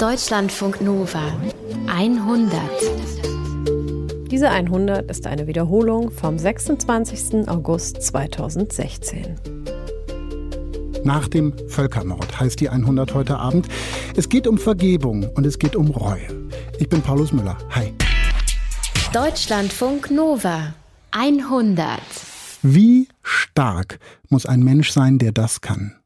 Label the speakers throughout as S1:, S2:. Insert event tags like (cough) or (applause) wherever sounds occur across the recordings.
S1: Deutschlandfunk Nova 100.
S2: Diese 100 ist eine Wiederholung vom 26. August 2016.
S3: Nach dem Völkermord heißt die 100 heute Abend. Es geht um Vergebung und es geht um Reue. Ich bin Paulus Müller. Hi.
S1: Deutschlandfunk Nova 100.
S3: Wie stark muss ein Mensch sein, der das kann?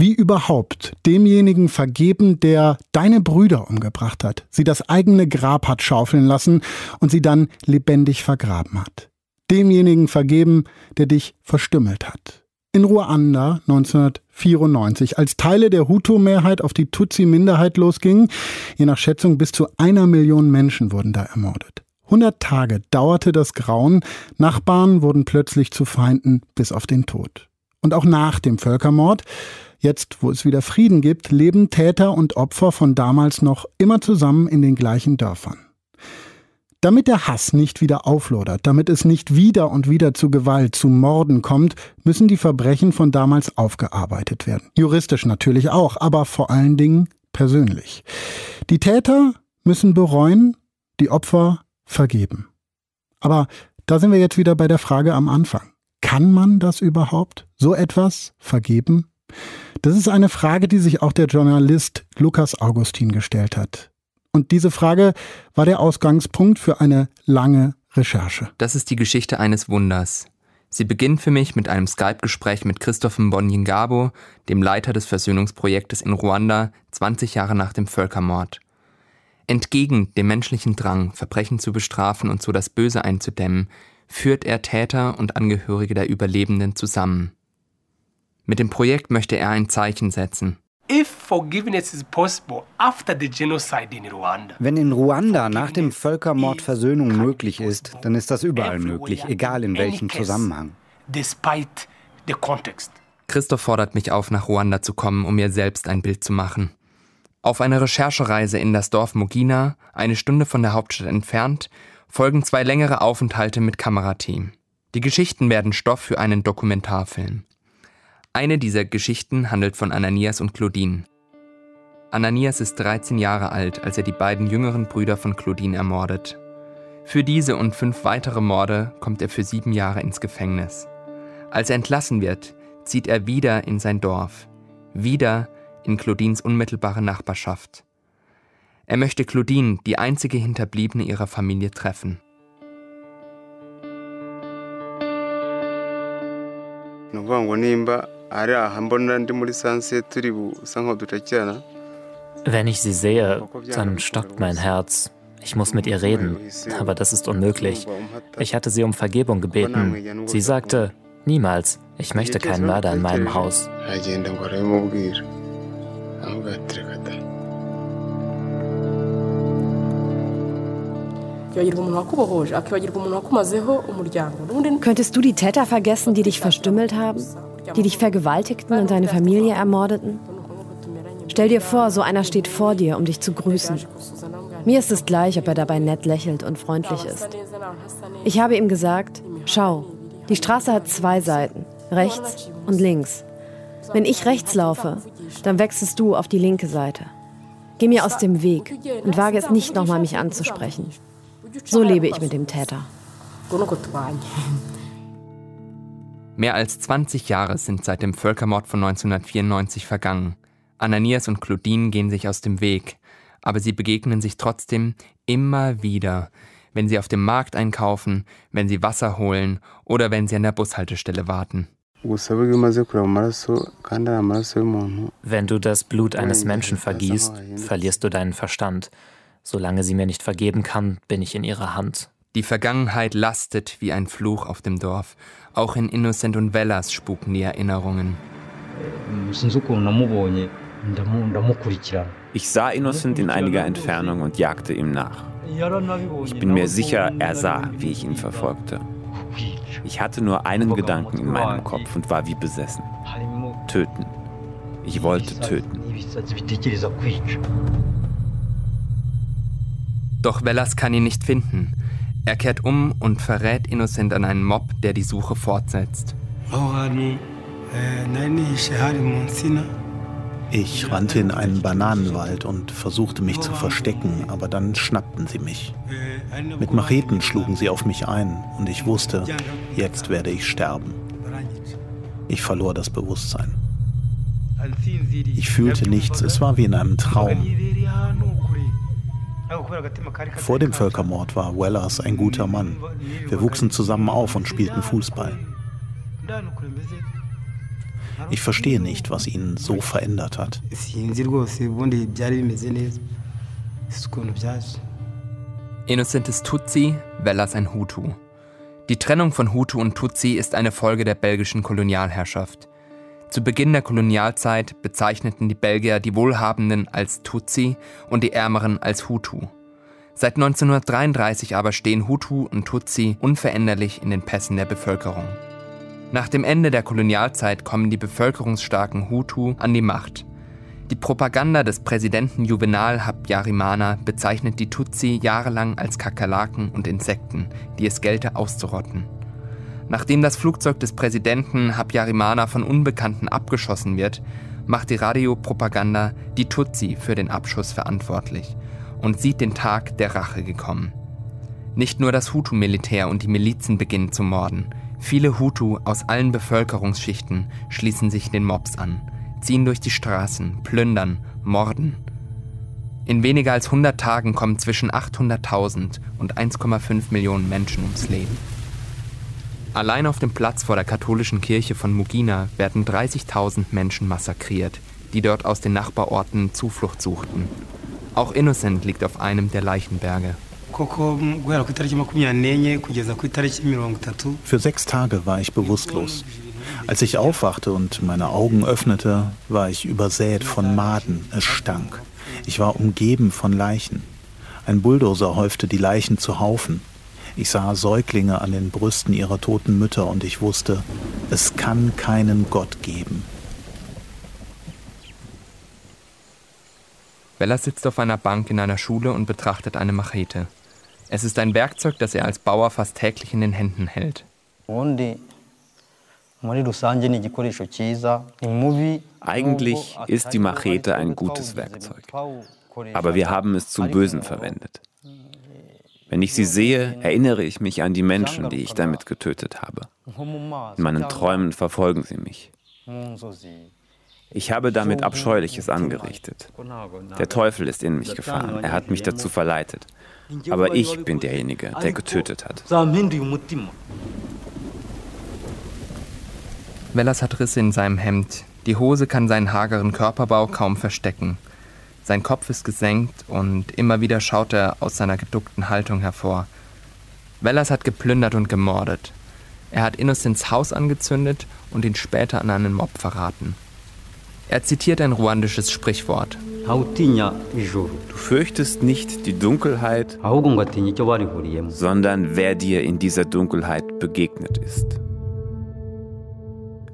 S3: Wie überhaupt demjenigen vergeben, der deine Brüder umgebracht hat, sie das eigene Grab hat schaufeln lassen und sie dann lebendig vergraben hat? Demjenigen vergeben, der dich verstümmelt hat. In Ruanda 1994, als Teile der Hutu-Mehrheit auf die Tutsi-Minderheit losgingen, je nach Schätzung bis zu einer Million Menschen wurden da ermordet. 100 Tage dauerte das Grauen, Nachbarn wurden plötzlich zu Feinden bis auf den Tod. Und auch nach dem Völkermord Jetzt, wo es wieder Frieden gibt, leben Täter und Opfer von damals noch immer zusammen in den gleichen Dörfern. Damit der Hass nicht wieder auflodert, damit es nicht wieder und wieder zu Gewalt, zu Morden kommt, müssen die Verbrechen von damals aufgearbeitet werden. Juristisch natürlich auch, aber vor allen Dingen persönlich. Die Täter müssen bereuen, die Opfer vergeben. Aber da sind wir jetzt wieder bei der Frage am Anfang. Kann man das überhaupt? So etwas vergeben? Das ist eine Frage, die sich auch der Journalist Lukas Augustin gestellt hat. Und diese Frage war der Ausgangspunkt für eine lange Recherche.
S4: Das ist die Geschichte eines Wunders. Sie beginnt für mich mit einem Skype-Gespräch mit Christoph Mbonyingabo, dem Leiter des Versöhnungsprojektes in Ruanda, 20 Jahre nach dem Völkermord. Entgegen dem menschlichen Drang, Verbrechen zu bestrafen und so das Böse einzudämmen, führt er Täter und Angehörige der Überlebenden zusammen. Mit dem Projekt möchte er ein Zeichen setzen.
S5: Wenn in Ruanda nach dem Völkermord Versöhnung möglich ist, dann ist das überall möglich, egal in welchem Zusammenhang.
S4: Christoph fordert mich auf, nach Ruanda zu kommen, um mir selbst ein Bild zu machen. Auf einer Recherchereise in das Dorf Mugina, eine Stunde von der Hauptstadt entfernt, folgen zwei längere Aufenthalte mit Kamerateam. Die Geschichten werden Stoff für einen Dokumentarfilm. Eine dieser Geschichten handelt von Ananias und Claudine. Ananias ist 13 Jahre alt, als er die beiden jüngeren Brüder von Claudine ermordet. Für diese und fünf weitere Morde kommt er für sieben Jahre ins Gefängnis. Als er entlassen wird, zieht er wieder in sein Dorf, wieder in Claudines unmittelbare Nachbarschaft. Er möchte Claudine, die einzige Hinterbliebene ihrer Familie, treffen.
S6: Wenn ich sie sehe, dann stockt mein Herz. Ich muss mit ihr reden, aber das ist unmöglich. Ich hatte sie um Vergebung gebeten. Sie sagte, niemals, ich möchte keinen Mörder in meinem Haus.
S2: Könntest du die Täter vergessen, die dich verstümmelt haben? Die dich vergewaltigten und deine Familie ermordeten? Stell dir vor, so einer steht vor dir, um dich zu grüßen. Mir ist es gleich, ob er dabei nett lächelt und freundlich ist. Ich habe ihm gesagt, schau, die Straße hat zwei Seiten, rechts und links. Wenn ich rechts laufe, dann wechselst du auf die linke Seite. Geh mir aus dem Weg und wage es nicht nochmal, mich anzusprechen. So lebe ich mit dem Täter.
S4: Mehr als 20 Jahre sind seit dem Völkermord von 1994 vergangen. Ananias und Claudine gehen sich aus dem Weg, aber sie begegnen sich trotzdem immer wieder, wenn sie auf dem Markt einkaufen, wenn sie Wasser holen oder wenn sie an der Bushaltestelle warten.
S6: Wenn du das Blut eines Menschen vergießt, verlierst du deinen Verstand. Solange sie mir nicht vergeben kann, bin ich in ihrer Hand.
S4: Die Vergangenheit lastet wie ein Fluch auf dem Dorf. Auch in Innocent und Vellas spuken die Erinnerungen.
S7: Ich sah Innocent in einiger Entfernung und jagte ihm nach. Ich bin mir sicher, er sah, wie ich ihn verfolgte. Ich hatte nur einen Gedanken in meinem Kopf und war wie besessen. Töten. Ich wollte töten.
S4: Doch Vellas kann ihn nicht finden. Er kehrt um und verrät Innocent an einen Mob, der die Suche fortsetzt.
S8: Ich rannte in einen Bananenwald und versuchte mich zu verstecken, aber dann schnappten sie mich. Mit Macheten schlugen sie auf mich ein und ich wusste, jetzt werde ich sterben. Ich verlor das Bewusstsein. Ich fühlte nichts, es war wie in einem Traum. Vor dem Völkermord war Wellers ein guter Mann. Wir wuchsen zusammen auf und spielten Fußball. Ich verstehe nicht, was ihn so verändert hat.
S4: Innocent ist Tutsi, Wellers ein Hutu. Die Trennung von Hutu und Tutsi ist eine Folge der belgischen Kolonialherrschaft. Zu Beginn der Kolonialzeit bezeichneten die Belgier die Wohlhabenden als Tutsi und die Ärmeren als Hutu. Seit 1933 aber stehen Hutu und Tutsi unveränderlich in den Pässen der Bevölkerung. Nach dem Ende der Kolonialzeit kommen die bevölkerungsstarken Hutu an die Macht. Die Propaganda des Präsidenten Juvenal Habyarimana bezeichnet die Tutsi jahrelang als Kakerlaken und Insekten, die es gelte auszurotten. Nachdem das Flugzeug des Präsidenten Habyarimana von Unbekannten abgeschossen wird, macht die Radiopropaganda die Tutsi für den Abschuss verantwortlich und sieht den Tag der Rache gekommen. Nicht nur das Hutu-Militär und die Milizen beginnen zu morden. Viele Hutu aus allen Bevölkerungsschichten schließen sich den Mobs an, ziehen durch die Straßen, plündern, morden. In weniger als 100 Tagen kommen zwischen 800.000 und 1,5 Millionen Menschen ums Leben. Allein auf dem Platz vor der katholischen Kirche von Mugina werden 30.000 Menschen massakriert, die dort aus den Nachbarorten Zuflucht suchten. Auch Innocent liegt auf einem der Leichenberge.
S8: Für sechs Tage war ich bewusstlos. Als ich aufwachte und meine Augen öffnete, war ich übersät von Maden. Es stank. Ich war umgeben von Leichen. Ein Bulldozer häufte die Leichen zu Haufen. Ich sah Säuglinge an den Brüsten ihrer toten Mütter und ich wusste, es kann keinen Gott geben.
S4: Bella sitzt auf einer Bank in einer Schule und betrachtet eine Machete. Es ist ein Werkzeug, das er als Bauer fast täglich in den Händen hält.
S7: Eigentlich ist die Machete ein gutes Werkzeug, aber wir haben es zum Bösen verwendet. Wenn ich sie sehe, erinnere ich mich an die Menschen, die ich damit getötet habe. In meinen Träumen verfolgen sie mich. Ich habe damit Abscheuliches angerichtet. Der Teufel ist in mich gefahren. Er hat mich dazu verleitet. Aber ich bin derjenige, der getötet hat.
S4: Wellas hat Risse in seinem Hemd. Die Hose kann seinen hageren Körperbau kaum verstecken. Sein Kopf ist gesenkt und immer wieder schaut er aus seiner geduckten Haltung hervor. Wellers hat geplündert und gemordet. Er hat Innocents Haus angezündet und ihn später an einen Mob verraten. Er zitiert ein ruandisches Sprichwort.
S7: Du fürchtest nicht die Dunkelheit, sondern wer dir in dieser Dunkelheit begegnet ist.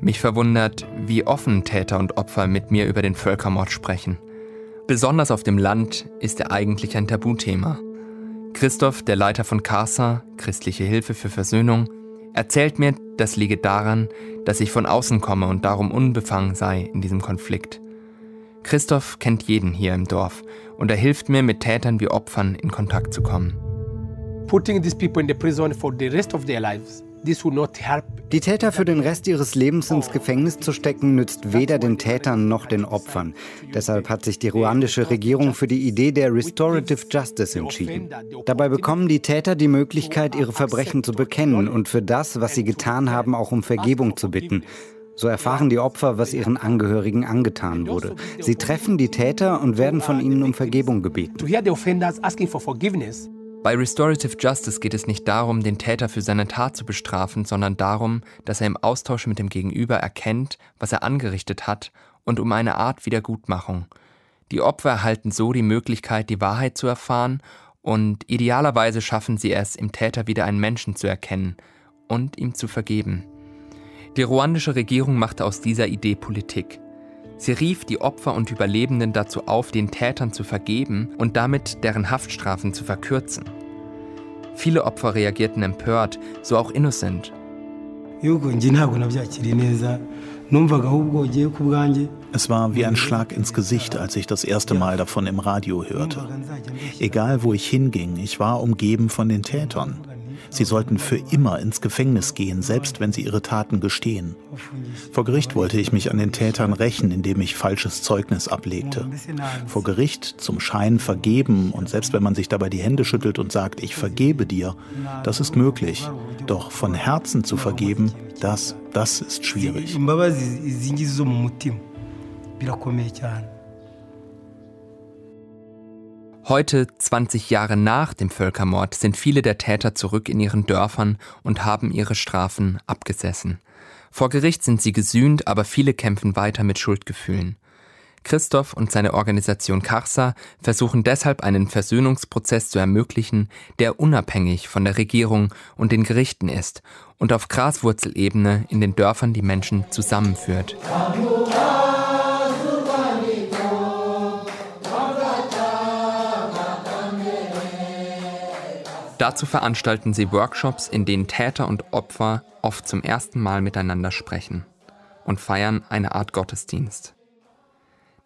S4: Mich verwundert, wie offen Täter und Opfer mit mir über den Völkermord sprechen. Besonders auf dem Land ist er eigentlich ein Tabuthema. Christoph, der Leiter von CASA, Christliche Hilfe für Versöhnung, erzählt mir, das liege daran, dass ich von außen komme und darum unbefangen sei in diesem Konflikt. Christoph kennt jeden hier im Dorf und er hilft mir, mit Tätern wie Opfern in Kontakt zu kommen.
S9: Putting these people in the prison for the rest of their lives
S5: die Täter für den Rest ihres Lebens ins Gefängnis zu stecken, nützt weder den Tätern noch den Opfern. Deshalb hat sich die ruandische Regierung für die Idee der Restorative Justice entschieden. Dabei bekommen die Täter die Möglichkeit, ihre Verbrechen zu bekennen und für das, was sie getan haben, auch um Vergebung zu bitten. So erfahren die Opfer, was ihren Angehörigen angetan wurde. Sie treffen die Täter und werden von ihnen um Vergebung gebeten.
S4: Bei Restorative Justice geht es nicht darum, den Täter für seine Tat zu bestrafen, sondern darum, dass er im Austausch mit dem Gegenüber erkennt, was er angerichtet hat und um eine Art Wiedergutmachung. Die Opfer erhalten so die Möglichkeit, die Wahrheit zu erfahren und idealerweise schaffen sie es, im Täter wieder einen Menschen zu erkennen und ihm zu vergeben. Die ruandische Regierung machte aus dieser Idee Politik. Sie rief die Opfer und Überlebenden dazu auf, den Tätern zu vergeben und damit deren Haftstrafen zu verkürzen. Viele Opfer reagierten empört, so auch Innocent.
S8: Es war wie ein Schlag ins Gesicht, als ich das erste Mal davon im Radio hörte. Egal wo ich hinging, ich war umgeben von den Tätern. Sie sollten für immer ins Gefängnis gehen, selbst wenn sie ihre Taten gestehen. Vor Gericht wollte ich mich an den Tätern rächen, indem ich falsches Zeugnis ablegte. Vor Gericht zum Schein vergeben und selbst wenn man sich dabei die Hände schüttelt und sagt, ich vergebe dir, das ist möglich. Doch von Herzen zu vergeben, das, das ist schwierig.
S4: Heute, 20 Jahre nach dem Völkermord, sind viele der Täter zurück in ihren Dörfern und haben ihre Strafen abgesessen. Vor Gericht sind sie gesühnt, aber viele kämpfen weiter mit Schuldgefühlen. Christoph und seine Organisation Karsa versuchen deshalb einen Versöhnungsprozess zu ermöglichen, der unabhängig von der Regierung und den Gerichten ist und auf Graswurzelebene in den Dörfern die Menschen zusammenführt. Dazu veranstalten sie Workshops, in denen Täter und Opfer oft zum ersten Mal miteinander sprechen und feiern eine Art Gottesdienst.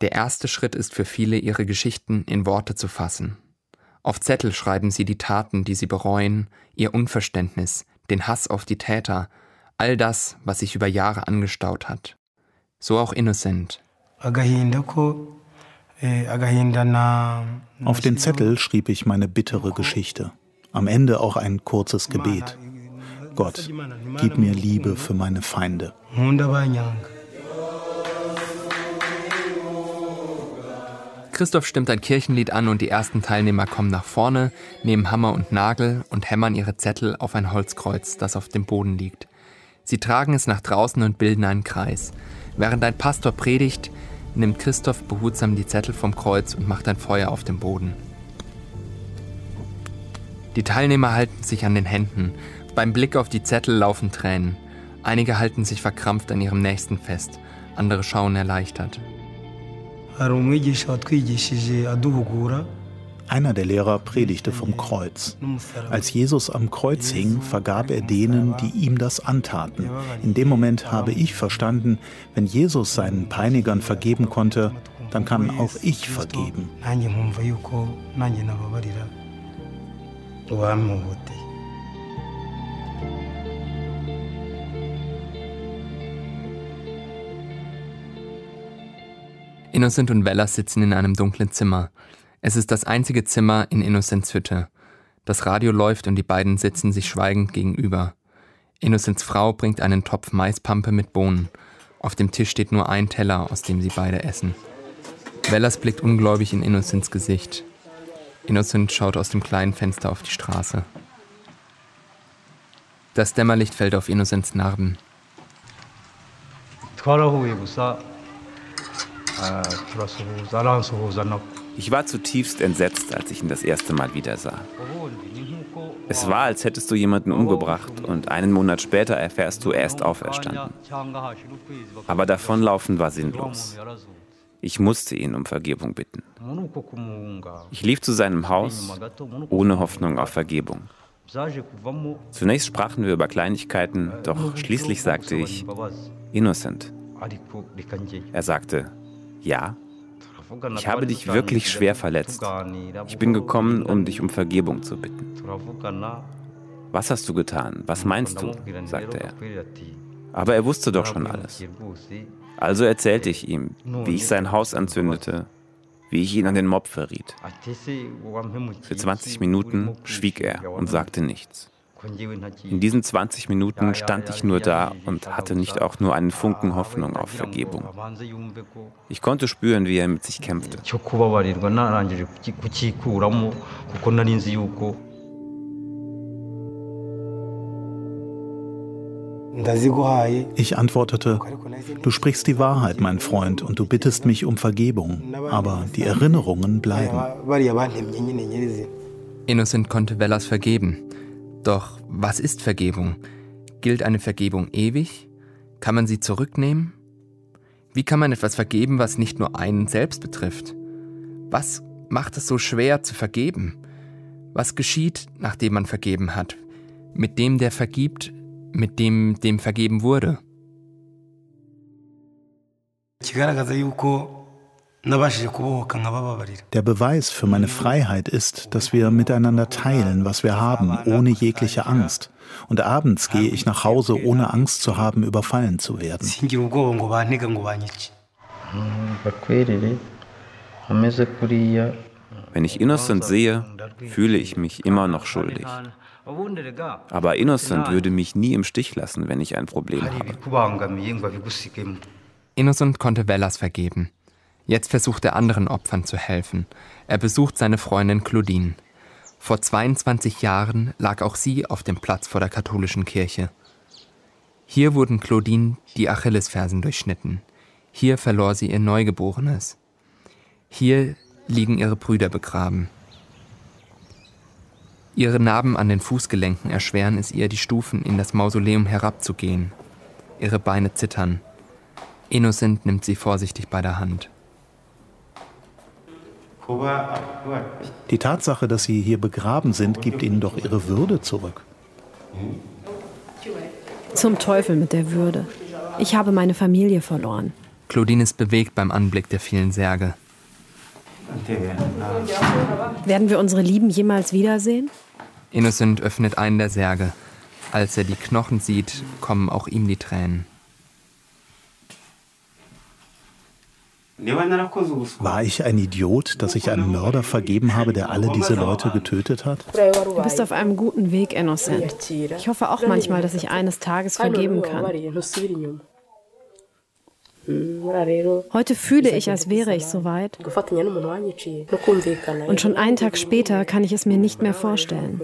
S4: Der erste Schritt ist für viele, ihre Geschichten in Worte zu fassen. Auf Zettel schreiben sie die Taten, die sie bereuen, ihr Unverständnis, den Hass auf die Täter, all das, was sich über Jahre angestaut hat. So auch Innocent.
S8: Eh, auf den Zettel schrieb ich meine bittere Geschichte. Am Ende auch ein kurzes Gebet. Gott, gib mir Liebe für meine Feinde.
S4: Christoph stimmt ein Kirchenlied an und die ersten Teilnehmer kommen nach vorne, nehmen Hammer und Nagel und hämmern ihre Zettel auf ein Holzkreuz, das auf dem Boden liegt. Sie tragen es nach draußen und bilden einen Kreis. Während ein Pastor predigt, nimmt Christoph behutsam die Zettel vom Kreuz und macht ein Feuer auf dem Boden. Die Teilnehmer halten sich an den Händen. Beim Blick auf die Zettel laufen Tränen. Einige halten sich verkrampft an ihrem Nächsten fest, andere schauen erleichtert.
S8: Einer der Lehrer predigte vom Kreuz. Als Jesus am Kreuz hing, vergab er denen, die ihm das antaten. In dem Moment habe ich verstanden, wenn Jesus seinen Peinigern vergeben konnte, dann kann auch ich vergeben uwamuhutiye
S4: Innocent und Bella sitzen in einem dunklen Zimmer. Es ist das einzige Zimmer in Innocents Hütte. Das Radio läuft und die beiden sitzen sich schweigend gegenüber. Innocents Frau bringt einen Topf Maispampe mit Bohnen. Auf dem Tisch steht nur ein Teller, aus dem sie beide essen. Bellas blickt ungläubig in Innocents Gesicht. Innocent schaut aus dem kleinen Fenster auf die Straße. Das Dämmerlicht fällt auf Innocents Narben.
S7: Ich war zutiefst entsetzt, als ich ihn das erste Mal wieder sah. Es war, als hättest du jemanden umgebracht und einen Monat später erfährst du, er ist auferstanden. Aber davonlaufen war sinnlos. Ich musste ihn um Vergebung bitten. Ich lief zu seinem Haus ohne Hoffnung auf Vergebung. Zunächst sprachen wir über Kleinigkeiten, doch schließlich sagte ich, Innocent. Er sagte, ja, ich habe dich wirklich schwer verletzt. Ich bin gekommen, um dich um Vergebung zu bitten. Was hast du getan? Was meinst du? sagte er. Aber er wusste doch schon alles. Also erzählte ich ihm, wie ich sein Haus anzündete, wie ich ihn an den Mob verriet. Für 20 Minuten schwieg er und sagte nichts. In diesen 20 Minuten stand ich nur da und hatte nicht auch nur einen Funken Hoffnung auf Vergebung. Ich konnte spüren, wie er mit sich kämpfte.
S8: Ich antwortete, du sprichst die Wahrheit, mein Freund, und du bittest mich um Vergebung, aber die Erinnerungen bleiben.
S4: Innocent konnte Bellas vergeben. Doch was ist Vergebung? Gilt eine Vergebung ewig? Kann man sie zurücknehmen? Wie kann man etwas vergeben, was nicht nur einen selbst betrifft? Was macht es so schwer zu vergeben? Was geschieht, nachdem man vergeben hat? Mit dem, der vergibt, mit dem dem vergeben wurde.
S8: Der Beweis für meine Freiheit ist, dass wir miteinander teilen, was wir haben, ohne jegliche Angst. Und abends gehe ich nach Hause, ohne Angst zu haben, überfallen zu werden.
S7: Wenn ich Innocent sehe, fühle ich mich immer noch schuldig. Aber Innocent würde mich nie im Stich lassen, wenn ich ein Problem habe.
S4: Innocent konnte Vellas vergeben. Jetzt versucht er anderen Opfern zu helfen. Er besucht seine Freundin Claudine. Vor 22 Jahren lag auch sie auf dem Platz vor der katholischen Kirche. Hier wurden Claudine die Achillesfersen durchschnitten. Hier verlor sie ihr Neugeborenes. Hier liegen ihre Brüder begraben. Ihre Narben an den Fußgelenken erschweren es ihr, die Stufen in das Mausoleum herabzugehen. Ihre Beine zittern. Innocent nimmt sie vorsichtig bei der Hand.
S8: Die Tatsache, dass sie hier begraben sind, gibt ihnen doch ihre Würde zurück.
S2: Zum Teufel mit der Würde. Ich habe meine Familie verloren.
S4: Claudine ist bewegt beim Anblick der vielen Särge.
S2: Werden wir unsere Lieben jemals wiedersehen?
S4: Innocent öffnet einen der Särge. Als er die Knochen sieht, kommen auch ihm die Tränen.
S8: War ich ein Idiot, dass ich einen Mörder vergeben habe, der alle diese Leute getötet hat?
S2: Du bist auf einem guten Weg, Innocent. Ich hoffe auch manchmal, dass ich eines Tages vergeben kann. Heute fühle ich, als wäre ich soweit. Und schon einen Tag später kann ich es mir nicht mehr vorstellen.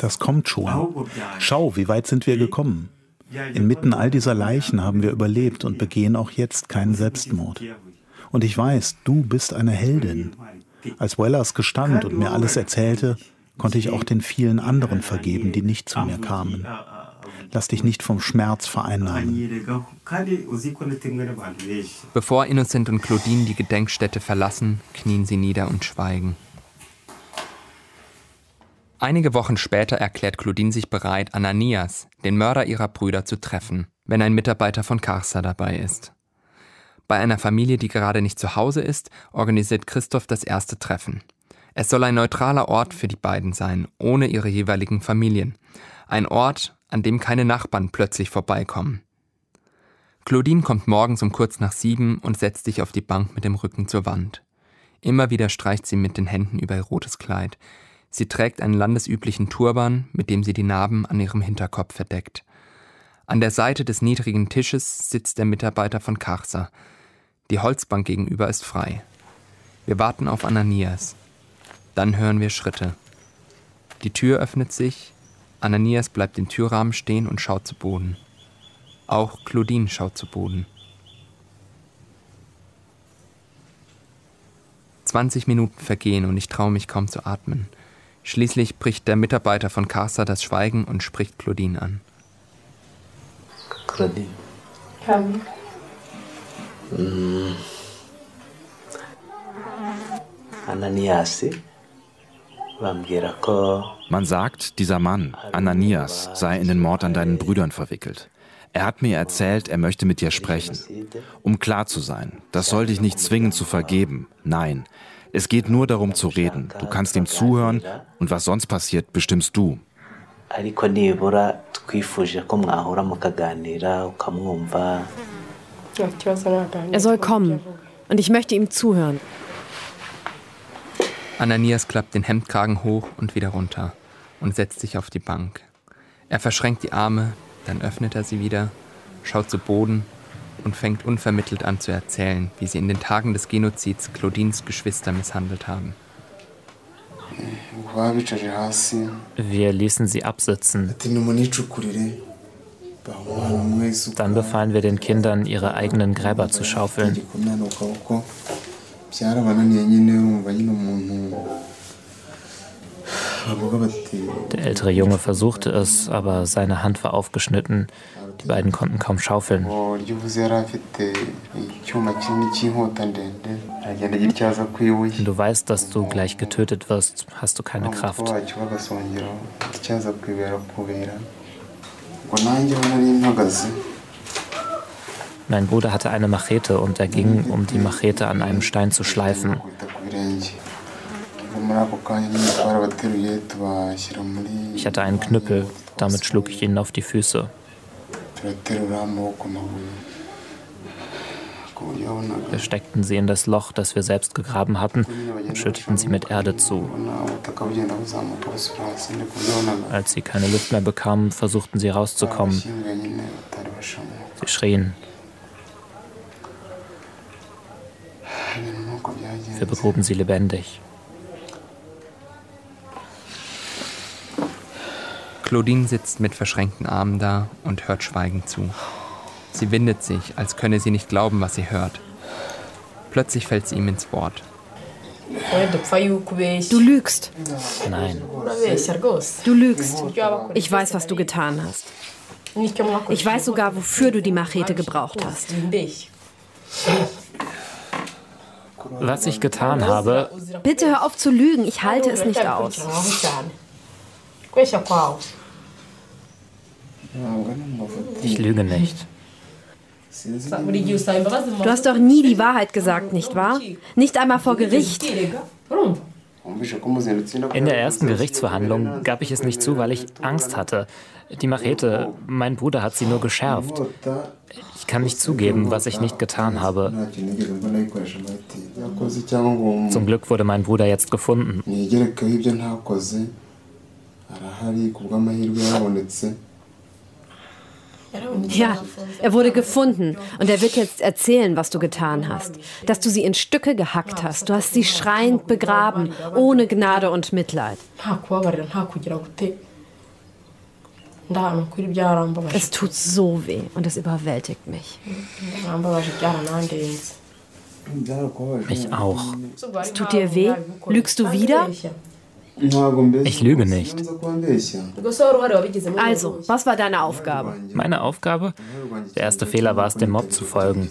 S8: Das kommt schon. Schau, wie weit sind wir gekommen. Inmitten all dieser Leichen haben wir überlebt und begehen auch jetzt keinen Selbstmord. Und ich weiß, du bist eine Heldin. Als Wellers gestand und mir alles erzählte, konnte ich auch den vielen anderen vergeben, die nicht zu mir kamen. Lass dich nicht vom Schmerz vereinnahmen.
S4: Bevor Innocent und Claudine die Gedenkstätte verlassen, knien sie nieder und schweigen. Einige Wochen später erklärt Claudine sich bereit, Ananias, den Mörder ihrer Brüder, zu treffen, wenn ein Mitarbeiter von Karsa dabei ist. Bei einer Familie, die gerade nicht zu Hause ist, organisiert Christoph das erste Treffen. Es soll ein neutraler Ort für die beiden sein, ohne ihre jeweiligen Familien. Ein Ort, an dem keine Nachbarn plötzlich vorbeikommen. Claudine kommt morgens um kurz nach sieben und setzt sich auf die Bank mit dem Rücken zur Wand. Immer wieder streicht sie mit den Händen über ihr rotes Kleid. Sie trägt einen landesüblichen Turban, mit dem sie die Narben an ihrem Hinterkopf verdeckt. An der Seite des niedrigen Tisches sitzt der Mitarbeiter von Karsa. Die Holzbank gegenüber ist frei. Wir warten auf Ananias. Dann hören wir Schritte. Die Tür öffnet sich, Ananias bleibt im Türrahmen stehen und schaut zu Boden. Auch Claudine schaut zu Boden. 20 Minuten vergehen und ich traue mich kaum zu atmen. Schließlich bricht der Mitarbeiter von Casa das Schweigen und spricht Claudine an.
S10: Claudine. Komm. Mm. Ananiasi bambwira ko
S11: man sagt, dieser Mann, Ananias, sei in den Mord an deinen Brüdern verwickelt. Er hat mir erzählt, er möchte mit dir sprechen. Um klar zu sein, das soll dich nicht zwingen zu vergeben. Nein, es geht nur darum zu reden. Du kannst ihm zuhören und was sonst passiert, bestimmst du.
S2: Er soll kommen und ich möchte ihm zuhören.
S4: Ananias klappt den Hemdkragen hoch und wieder runter und setzt sich auf die Bank. Er verschränkt die Arme, dann öffnet er sie wieder, schaut zu Boden und fängt unvermittelt an zu erzählen, wie sie in den Tagen des Genozids Claudines Geschwister misshandelt haben.
S6: Wir ließen sie absitzen. Dann befahlen wir den Kindern, ihre eigenen Gräber zu schaufeln. Der ältere Junge versuchte es, aber seine Hand war aufgeschnitten. Die beiden konnten kaum schaufeln. Wenn du weißt, dass du gleich getötet wirst, hast du keine Kraft. Mein Bruder hatte eine Machete und er ging, um die Machete an einem Stein zu schleifen. Ich hatte einen Knüppel, damit schlug ich ihnen auf die Füße. Wir steckten sie in das Loch, das wir selbst gegraben hatten, und schütteten sie mit Erde zu. Als sie keine Luft mehr bekamen, versuchten sie rauszukommen. Sie schrien. Wir begruben sie lebendig.
S4: Claudine sitzt mit verschränkten Armen da und hört schweigend zu. Sie windet sich, als könne sie nicht glauben, was sie hört. Plötzlich fällt sie ihm ins Wort.
S2: Du lügst.
S6: Nein.
S2: Du lügst. Ich weiß, was du getan hast. Ich weiß sogar, wofür du die Machete gebraucht hast.
S6: Was ich getan habe.
S2: Bitte hör auf zu lügen, ich halte es nicht aus.
S6: Ich lüge nicht.
S2: Du hast doch nie die Wahrheit gesagt, nicht wahr? Nicht einmal vor Gericht.
S6: In der ersten Gerichtsverhandlung gab ich es nicht zu, weil ich Angst hatte. Die Machete, mein Bruder hat sie nur geschärft. Ich kann nicht zugeben, was ich nicht getan habe. Zum Glück wurde mein Bruder jetzt gefunden.
S2: Ja, er wurde gefunden und er wird jetzt erzählen, was du getan hast. Dass du sie in Stücke gehackt hast. Du hast sie schreiend begraben, ohne Gnade und Mitleid. Es tut so weh und es überwältigt mich.
S6: Mich auch.
S2: Es tut dir weh? Lügst du wieder?
S6: Ich lüge nicht.
S2: Also, was war deine Aufgabe?
S6: Meine Aufgabe? Der erste Fehler war es, dem Mob zu folgen.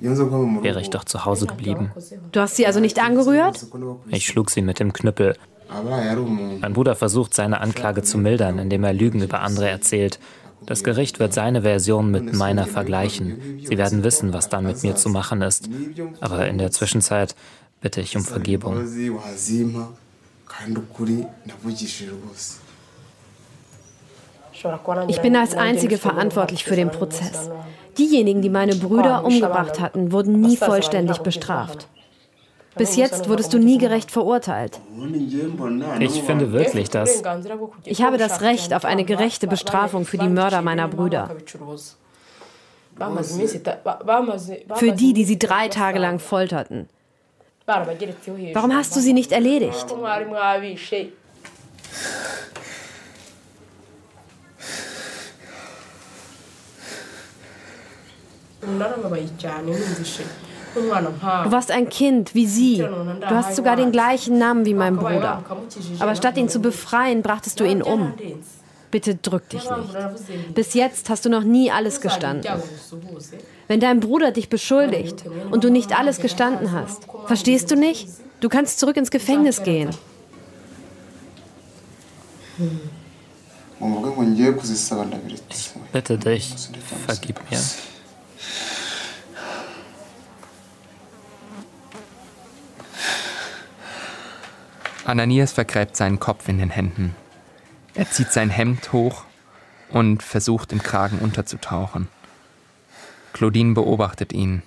S6: Wäre ich doch zu Hause geblieben.
S2: Du hast sie also nicht angerührt?
S6: Ich schlug sie mit dem Knüppel. Mein Bruder versucht, seine Anklage zu mildern, indem er Lügen über andere erzählt. Das Gericht wird seine Version mit meiner vergleichen. Sie werden wissen, was dann mit mir zu machen ist. Aber in der Zwischenzeit bitte ich um Vergebung.
S2: Ich bin als Einzige verantwortlich für den Prozess. Diejenigen, die meine Brüder umgebracht hatten, wurden nie vollständig bestraft. Bis jetzt wurdest du nie gerecht verurteilt.
S6: Ich finde wirklich, dass...
S2: Ich habe das Recht auf eine gerechte Bestrafung für die Mörder meiner Brüder. Für die, die sie drei Tage lang folterten. Warum hast du sie nicht erledigt? Du warst ein Kind wie sie. Du hast sogar den gleichen Namen wie mein Bruder. Aber statt ihn zu befreien, brachtest du ihn um. Bitte drück dich nicht. Bis jetzt hast du noch nie alles gestanden. Wenn dein Bruder dich beschuldigt und du nicht alles gestanden hast, verstehst du nicht? Du kannst zurück ins Gefängnis gehen.
S6: Ich bitte dich, vergib mir.
S4: Ananias vergräbt seinen Kopf in den Händen. Er zieht sein Hemd hoch und versucht im Kragen unterzutauchen. Claudine beobachtet ihn.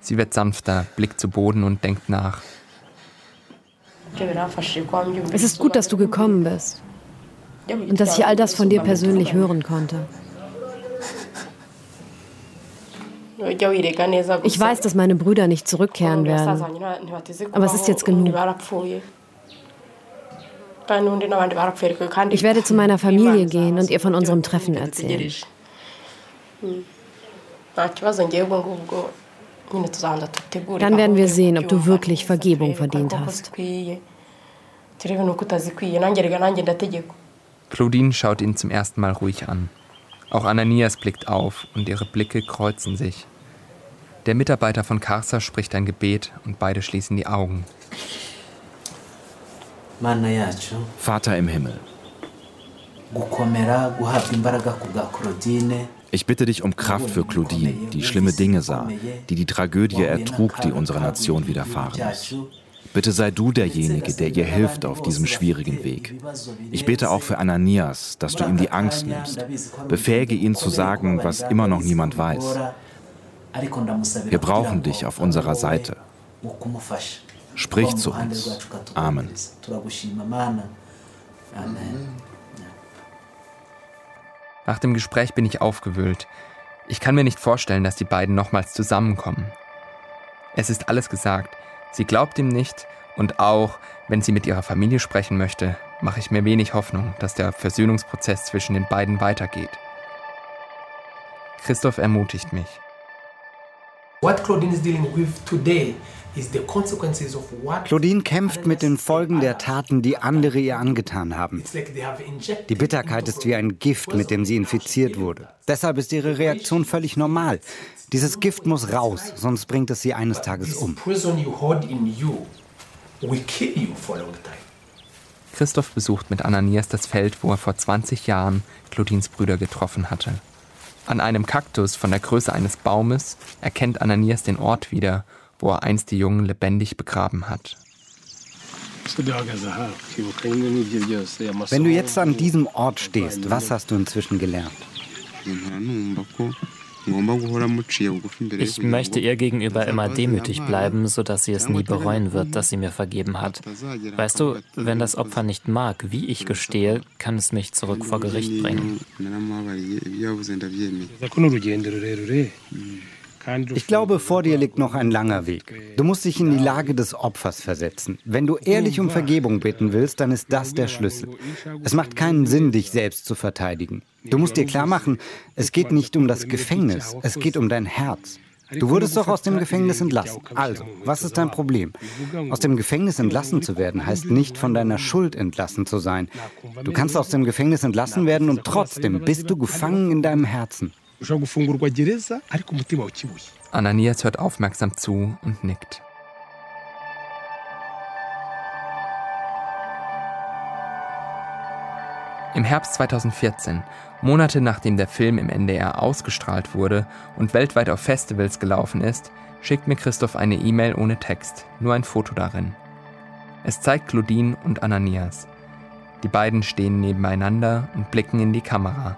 S4: Sie wird sanfter, blickt zu Boden und denkt nach.
S2: Es ist gut, dass du gekommen bist. Und dass ich all das von dir persönlich hören konnte. Ich weiß, dass meine Brüder nicht zurückkehren werden. Aber es ist jetzt genug. Ich werde zu meiner Familie gehen und ihr von unserem Treffen erzählen. Dann werden wir sehen, ob du wirklich Vergebung verdient hast.
S4: Claudine schaut ihn zum ersten Mal ruhig an. Auch Ananias blickt auf und ihre Blicke kreuzen sich. Der Mitarbeiter von Karsa spricht ein Gebet und beide schließen die Augen.
S11: Vater im Himmel, Ich bitte dich um Kraft für Claudine, die schlimme Dinge sah, die die Tragödie ertrug, die unserer Nation widerfahren ist. Bitte sei du derjenige, der ihr hilft auf diesem schwierigen Weg. Ich bete auch für Ananias, dass du ihm die Angst nimmst. Befähige ihn zu sagen, was immer noch niemand weiß. Wir brauchen dich auf unserer Seite. Sprich zu uns. Amen.
S4: Nach dem Gespräch bin ich aufgewühlt. Ich kann mir nicht vorstellen, dass die beiden nochmals zusammenkommen. Es ist alles gesagt. Sie glaubt ihm nicht und auch, wenn sie mit ihrer Familie sprechen möchte, mache ich mir wenig Hoffnung, dass der Versöhnungsprozess zwischen den beiden weitergeht. Christoph ermutigt mich.
S9: What Claudine is dealing with today
S5: Claudine kämpft mit den Folgen der Taten, die andere ihr angetan haben. Die Bitterkeit ist wie ein Gift, mit dem sie infiziert wurde. Deshalb ist ihre Reaktion völlig normal. Dieses Gift muss raus, sonst bringt es sie eines Tages um.
S4: Christoph besucht mit Ananias das Feld, wo er vor 20 Jahren Claudines Brüder getroffen hatte. An einem Kaktus von der Größe eines Baumes erkennt Ananias den Ort wieder wo er einst die Jungen lebendig begraben hat.
S5: Wenn du jetzt an diesem Ort stehst, was hast du inzwischen gelernt?
S6: Ich möchte ihr gegenüber immer demütig bleiben, sodass sie es nie bereuen wird, dass sie mir vergeben hat. Weißt du, wenn das Opfer nicht mag, wie ich gestehe, kann es mich zurück vor Gericht bringen.
S5: Ich glaube, vor dir liegt noch ein langer Weg. Du musst dich in die Lage des Opfers versetzen. Wenn du ehrlich um Vergebung bitten willst, dann ist das der Schlüssel. Es macht keinen Sinn, dich selbst zu verteidigen. Du musst dir klar machen, es geht nicht um das Gefängnis, es geht um dein Herz. Du wurdest doch aus dem Gefängnis entlassen. Also, was ist dein Problem? Aus dem Gefängnis entlassen zu werden, heißt nicht von deiner Schuld entlassen zu sein. Du kannst aus dem Gefängnis entlassen werden und trotzdem bist du gefangen in deinem Herzen
S4: Ananias hört aufmerksam zu und nickt. Im Herbst 2014, Monate nachdem der Film im NDR ausgestrahlt wurde und weltweit auf Festivals gelaufen ist, schickt mir Christoph eine E-Mail ohne Text, nur ein Foto darin. Es zeigt Claudine und Ananias. Die beiden stehen nebeneinander und blicken in die Kamera.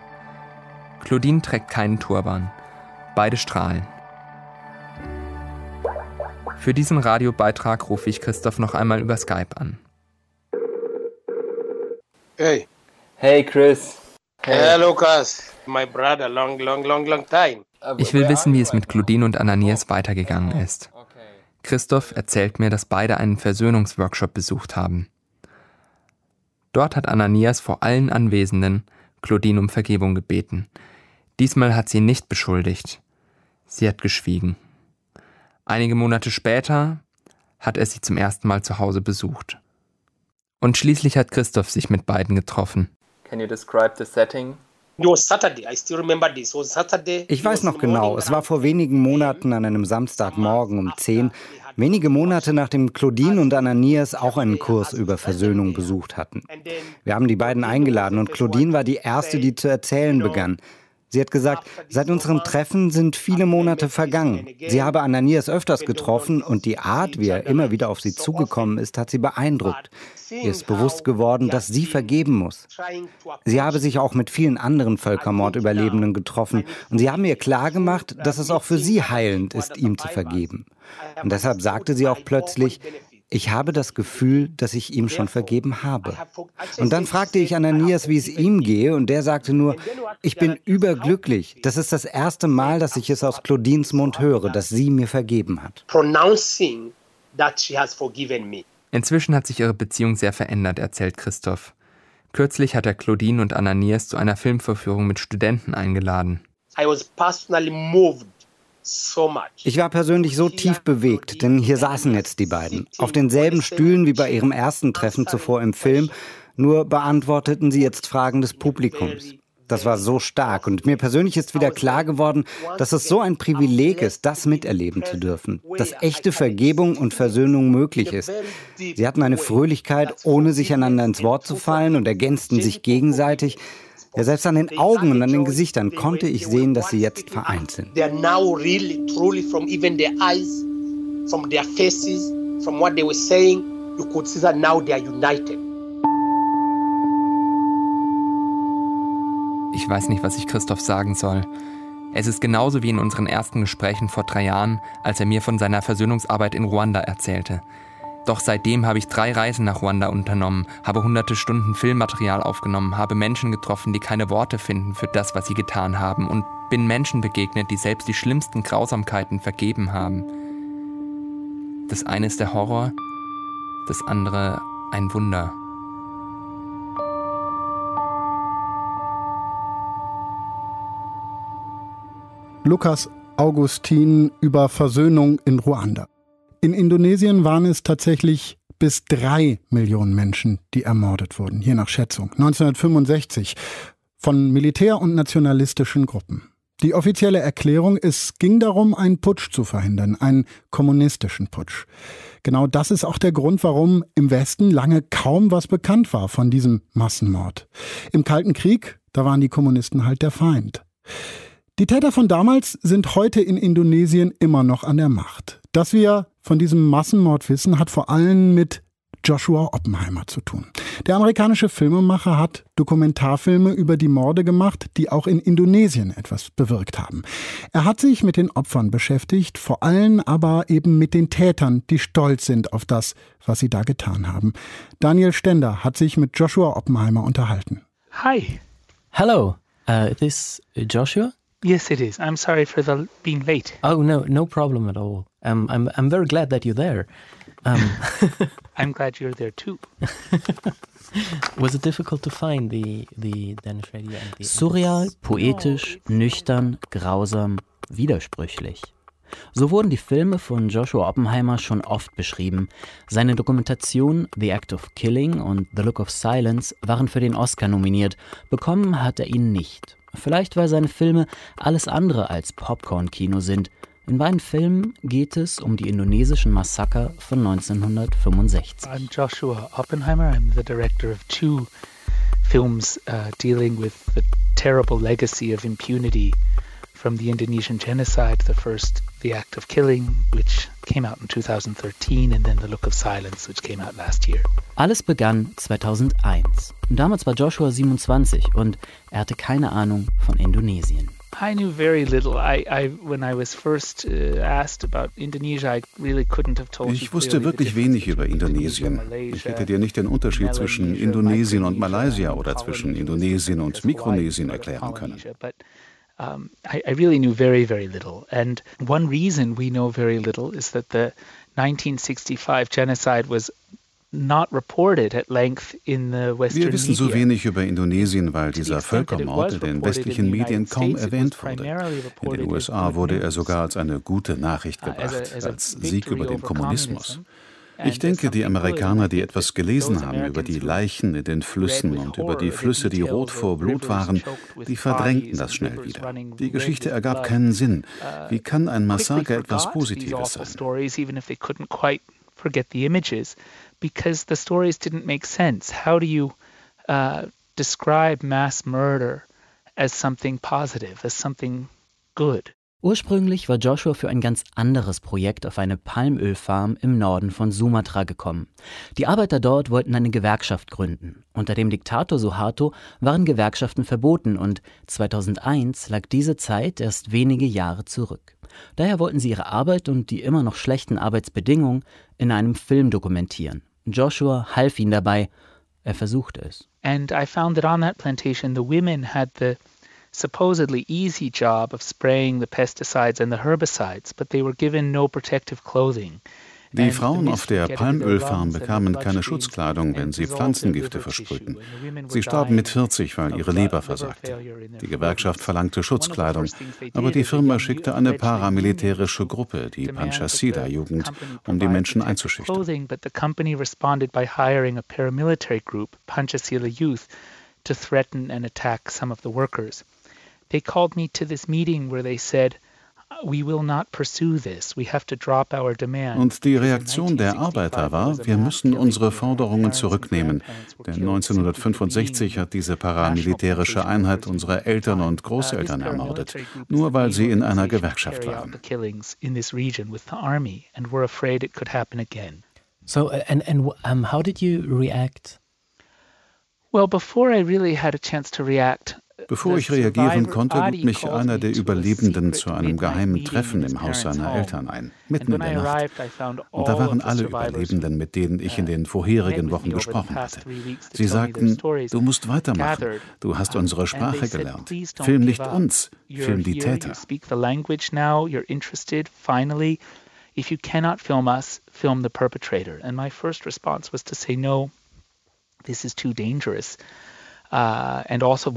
S4: Claudine trägt keinen Turban. Beide strahlen. Für diesen Radiobeitrag rufe ich Christoph noch einmal über Skype an.
S12: Hey.
S4: Hey Chris.
S12: Hey, hey Lucas. My brother, long, long, long, long time.
S4: Ich will wissen, wie es mit Claudine und Ananias weitergegangen ist. Christoph erzählt mir, dass beide einen Versöhnungsworkshop besucht haben. Dort hat Ananias vor allen Anwesenden Claudine um Vergebung gebeten. Diesmal hat sie ihn nicht beschuldigt. Sie hat geschwiegen. Einige Monate später hat er sie zum ersten Mal zu Hause besucht. Und schließlich hat Christoph sich mit beiden getroffen. Can you describe the setting?
S5: Ich weiß noch genau, es war vor wenigen Monaten an einem Samstagmorgen um 10, wenige Monate nachdem Claudine und Ananias auch einen Kurs über Versöhnung besucht hatten. Wir haben die beiden eingeladen und Claudine war die erste, die zu erzählen begann. Sie hat gesagt, seit unserem Treffen sind viele Monate vergangen. Sie habe Ananias öfters getroffen und die Art, wie er immer wieder auf sie zugekommen ist, hat sie beeindruckt. Ihr ist bewusst geworden, dass sie vergeben muss. Sie habe sich auch mit vielen anderen Völkermordüberlebenden getroffen und sie haben ihr klargemacht, dass es auch für sie heilend ist, ihm zu vergeben. Und deshalb sagte sie auch plötzlich, ich habe das Gefühl, dass ich ihm schon vergeben habe. Und dann fragte ich Ananias, wie es ihm gehe, und der sagte nur, ich bin überglücklich. Das ist das erste Mal, dass ich es aus Claudines Mund höre, dass sie mir vergeben hat.
S4: Inzwischen hat sich ihre Beziehung sehr verändert, erzählt Christoph. Kürzlich hat er Claudine und Ananias zu einer Filmvorführung mit Studenten eingeladen. I was personally moved
S5: ich war persönlich so tief bewegt, denn hier saßen jetzt die beiden, auf denselben Stühlen wie bei ihrem ersten Treffen zuvor im Film, nur beantworteten sie jetzt Fragen des Publikums. Das war so stark und mir persönlich ist wieder klar geworden, dass es so ein Privileg ist, das miterleben zu dürfen, dass echte Vergebung und Versöhnung möglich ist. Sie hatten eine Fröhlichkeit, ohne sich einander ins Wort zu fallen und ergänzten sich gegenseitig. Ja, selbst an den Augen und an den Gesichtern konnte ich sehen, dass sie jetzt vereint sind.
S12: They are now really, truly from even their eyes, from their faces, from what they were saying, you could see that now they are united.
S4: Ich weiß nicht, was ich Christoph sagen soll. Es ist genauso wie in unseren ersten Gesprächen vor drei Jahren, als er mir von seiner Versöhnungsarbeit in Ruanda erzählte. Doch seitdem habe ich drei Reisen nach Ruanda unternommen, habe hunderte Stunden Filmmaterial aufgenommen, habe Menschen getroffen, die keine Worte finden für das, was sie getan haben und bin Menschen begegnet, die selbst die schlimmsten Grausamkeiten vergeben haben. Das eine ist der Horror, das andere ein Wunder.
S3: Lukas Augustin über Versöhnung in Ruanda. In Indonesien waren es tatsächlich bis drei Millionen Menschen, die ermordet wurden, je nach Schätzung. 1965 von Militär- und nationalistischen Gruppen. Die offizielle Erklärung, es ging darum, einen Putsch zu verhindern, einen kommunistischen Putsch. Genau das ist auch der Grund, warum im Westen lange kaum was bekannt war von diesem Massenmord. Im Kalten Krieg, da waren die Kommunisten halt der Feind. Die Täter von damals sind heute in Indonesien immer noch an der Macht. Dass wir von diesem Massenmord wissen, hat vor allem mit Joshua Oppenheimer zu tun. Der amerikanische Filmemacher hat Dokumentarfilme über die Morde gemacht, die auch in Indonesien etwas bewirkt haben. Er hat sich mit den Opfern beschäftigt, vor allem aber eben mit den Tätern, die stolz sind auf das, was sie da getan haben. Daniel Stender hat sich mit Joshua Oppenheimer unterhalten.
S13: Hi.
S6: Hello. Uh, is this Joshua?
S13: Yes, it is. I'm sorry for the being late.
S6: Oh no, no problem at all. Um, I'm I'm very glad that you're there. Um, (laughs)
S13: I'm glad you're there too. (laughs)
S6: was it difficult to find the the Danish radio and the
S14: Surreal, poetisch, nüchtern, grausam, widersprüchlich. So wurden die Filme von Joshua Oppenheimer schon oft beschrieben. Seine Dokumentation The Act of Killing und The Look of Silence waren für den Oscar nominiert, bekommen hat er ihn nicht. Vielleicht weil seine Filme alles andere als Popcorn-Kino sind. In beiden Filmen geht es um die indonesischen Massaker von 1965.
S13: I'm Joshua Oppenheimer. I'm the director of two films uh, dealing with the terrible legacy of impunity from the Indonesian genocide. The first, The Act of Killing, which came out in 2013, and then The Look of Silence, which came out last year.
S14: Alles begann 2001. Damals war Joshua 27 und er hatte keine Ahnung von Indonesien.
S13: I knew very little. I, I, when I was first uh, asked about Indonesia, I really couldn't have told
S15: Ich wusste wirklich wenig über Indonesien. Ich hätte dir nicht den Unterschied zwischen Indonesien und Malaysia oder zwischen Indonesien und Mikronesien erklären können.
S13: Um, I, I really knew very, very little. And one reason we know very little is that the 1965 genocide was not reported at length in the Western
S15: Wir wissen so wenig über Indonesien, weil dieser Völkermord in den westlichen Medien kaum erwähnt wurde. In den USA wurde er sogar als eine gute Nachricht gebracht, als Sieg über den Kommunismus. Ich denke, die Amerikaner, die etwas gelesen haben über die Leichen in den Flüssen und über die Flüsse, die rot vor Blut waren, die verdrängten das schnell wieder. Die Geschichte ergab keinen Sinn. Wie kann ein Massaker etwas Positives sein?
S13: forget the images because the stories didn't make sense. How do you uh, describe mass murder as something positive, as something good?
S14: Ursprünglich war Joshua für ein ganz anderes Projekt auf eine Palmölfarm im Norden von Sumatra gekommen. Die Arbeiter dort wollten eine Gewerkschaft gründen. Unter dem Diktator Suharto waren Gewerkschaften verboten und 2001 lag diese Zeit erst wenige Jahre zurück. Daher wollten sie ihre Arbeit und die immer noch schlechten Arbeitsbedingungen in einem Film dokumentieren. Joshua half ihnen dabei. Er versuchte es.
S13: And I found that on that plantation the women had the supposedly easy job of spraying the pesticides and the herbicides, but they were given no protective clothing.
S15: Die Frauen auf der Palmölfarm bekamen keine Schutzkleidung, wenn sie Pflanzengifte versprühten. Sie starben mit 40, weil ihre Leber versagte. Die Gewerkschaft verlangte Schutzkleidung, aber die Firma schickte eine paramilitärische Gruppe, die Panchasila-Jugend, um die Menschen einzuschüchtern.
S13: To threaten and attack some of the workers. They called me to this meeting where they said,
S15: Und die Reaktion der Arbeiter war, wir müssen unsere Forderungen zurücknehmen. Denn 1965 hat diese paramilitärische Einheit unsere Eltern und Großeltern ermordet, nur weil sie in einer Gewerkschaft waren.
S14: So, and, and um, how did you react?
S13: Well, before I really had a chance to react,
S15: Bevor ich reagieren konnte, lud mich einer der Überlebenden zu einem geheimen Treffen im Haus seiner Eltern ein, mitten in der Nacht. Und da waren alle Überlebenden, mit denen ich in den vorherigen Wochen gesprochen hatte. Sie sagten, du musst weitermachen, du hast unsere Sprache gelernt. Film nicht uns, film die Täter.
S13: If you cannot film us, film the perpetrator. And my first response was to say, no, this is too dangerous. Uh, also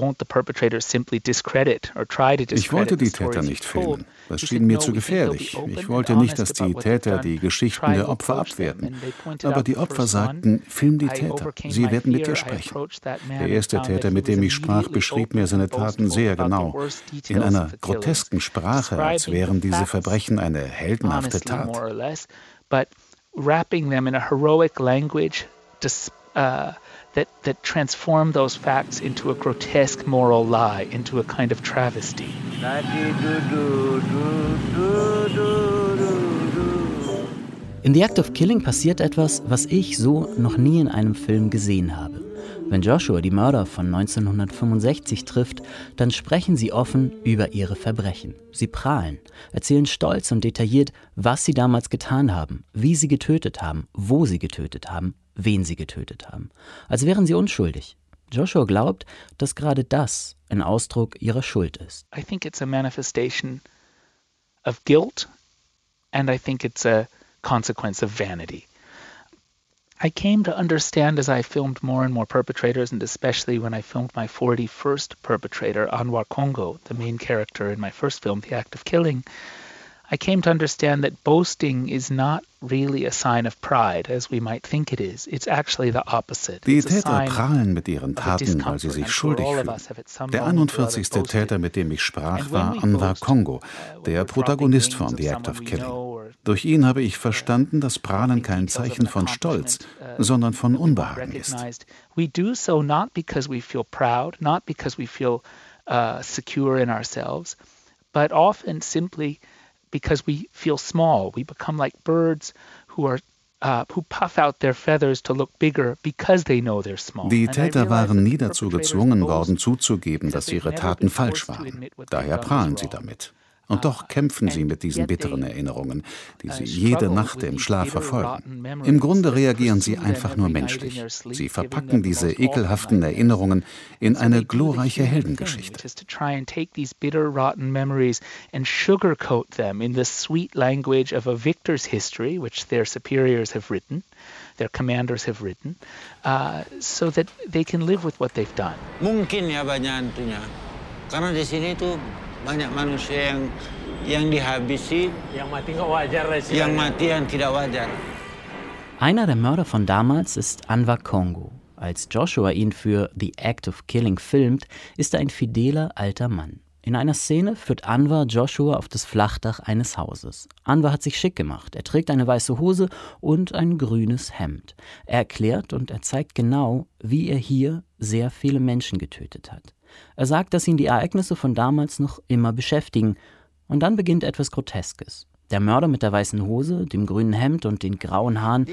S15: ich wollte die Täter nicht filmen. Das schien mir zu gefährlich. Ich wollte nicht, dass die Täter die Geschichten der Opfer abwerten. Aber die Opfer sagten, film die Täter. Sie werden mit dir sprechen. Der erste Täter, mit dem ich sprach, beschrieb mir seine Taten sehr genau. In einer grotesken Sprache, als wären diese Verbrechen eine heldenhafte Tat.
S13: But wrapping them in a heroic language, uh, that, that transform those facts into a grotesque moral lie, into a kind of travesty.
S14: In The Act of Killing passiert etwas, was ich so noch nie in einem Film gesehen habe. Wenn Joshua die Mörder von 1965 trifft, dann sprechen sie offen über ihre Verbrechen. Sie prahlen, erzählen stolz und detailliert, was sie damals getan haben, wie sie getötet haben, wo sie getötet haben, wen sie getötet haben. Als wären sie unschuldig. Joshua glaubt, dass gerade das ein Ausdruck ihrer Schuld ist.
S13: I think it's a manifestation of guilt and I think it's a consequence of vanity. I came to understand as I filmed more and more perpetrators, and especially when I filmed my 41st perpetrator, Anwar Congo, the main character in my first film, The Act of Killing, I came to understand that boasting is not really a sign of pride, as we might think it is. It's actually the opposite.
S15: Die Täter prahlen mit ihren Taten, weil sie sich schuldig fühlen. Der 41. Täter, mit dem ich sprach, war Anwar Kongo, uh, der Protagonist von The Act of Killing. Durch ihn habe ich verstanden, dass Prahlen kein Zeichen von Stolz, uh, sondern von Unbehagen ist.
S13: We do so not because we feel proud, not because we feel uh, secure in ourselves, but often simply because we feel small. We become like birds who are uh, who puff out their feathers to look bigger because they know they're small.
S15: Die Täter waren nie dazu gezwungen worden zuzugeben, dass ihre Taten falsch waren. Daher prahlen sie damit. Und doch kämpfen sie mit diesen bitteren Erinnerungen, die sie jede Nacht im Schlaf verfolgen. Im Grunde reagieren sie einfach nur menschlich. Sie verpacken diese ekelhaften Erinnerungen in eine glorreiche Heldengeschichte.
S13: their commanders have written, uh, so that they can live with what they've done. Mungkin ya banyak Karena di sini tuh banyak manusia yang yang dihabisi, yang mati nggak wajar yang mati yang tidak wajar.
S14: Einer der Mörder von damals ist Anwar Kongo. Als Joshua ihn für The Act of Killing filmt, ist er ein fideler alter Mann. In einer Szene führt Anwar Joshua auf das Flachdach eines Hauses. Anwar hat sich schick gemacht. Er trägt eine weiße Hose und ein grünes Hemd. Er erklärt und er zeigt genau, wie er hier sehr viele Menschen getötet hat. Er sagt, dass ihn die Ereignisse von damals noch immer beschäftigen. Und dann beginnt etwas Groteskes. Der Mörder mit der weißen Hose, dem grünen Hemd und den grauen Haaren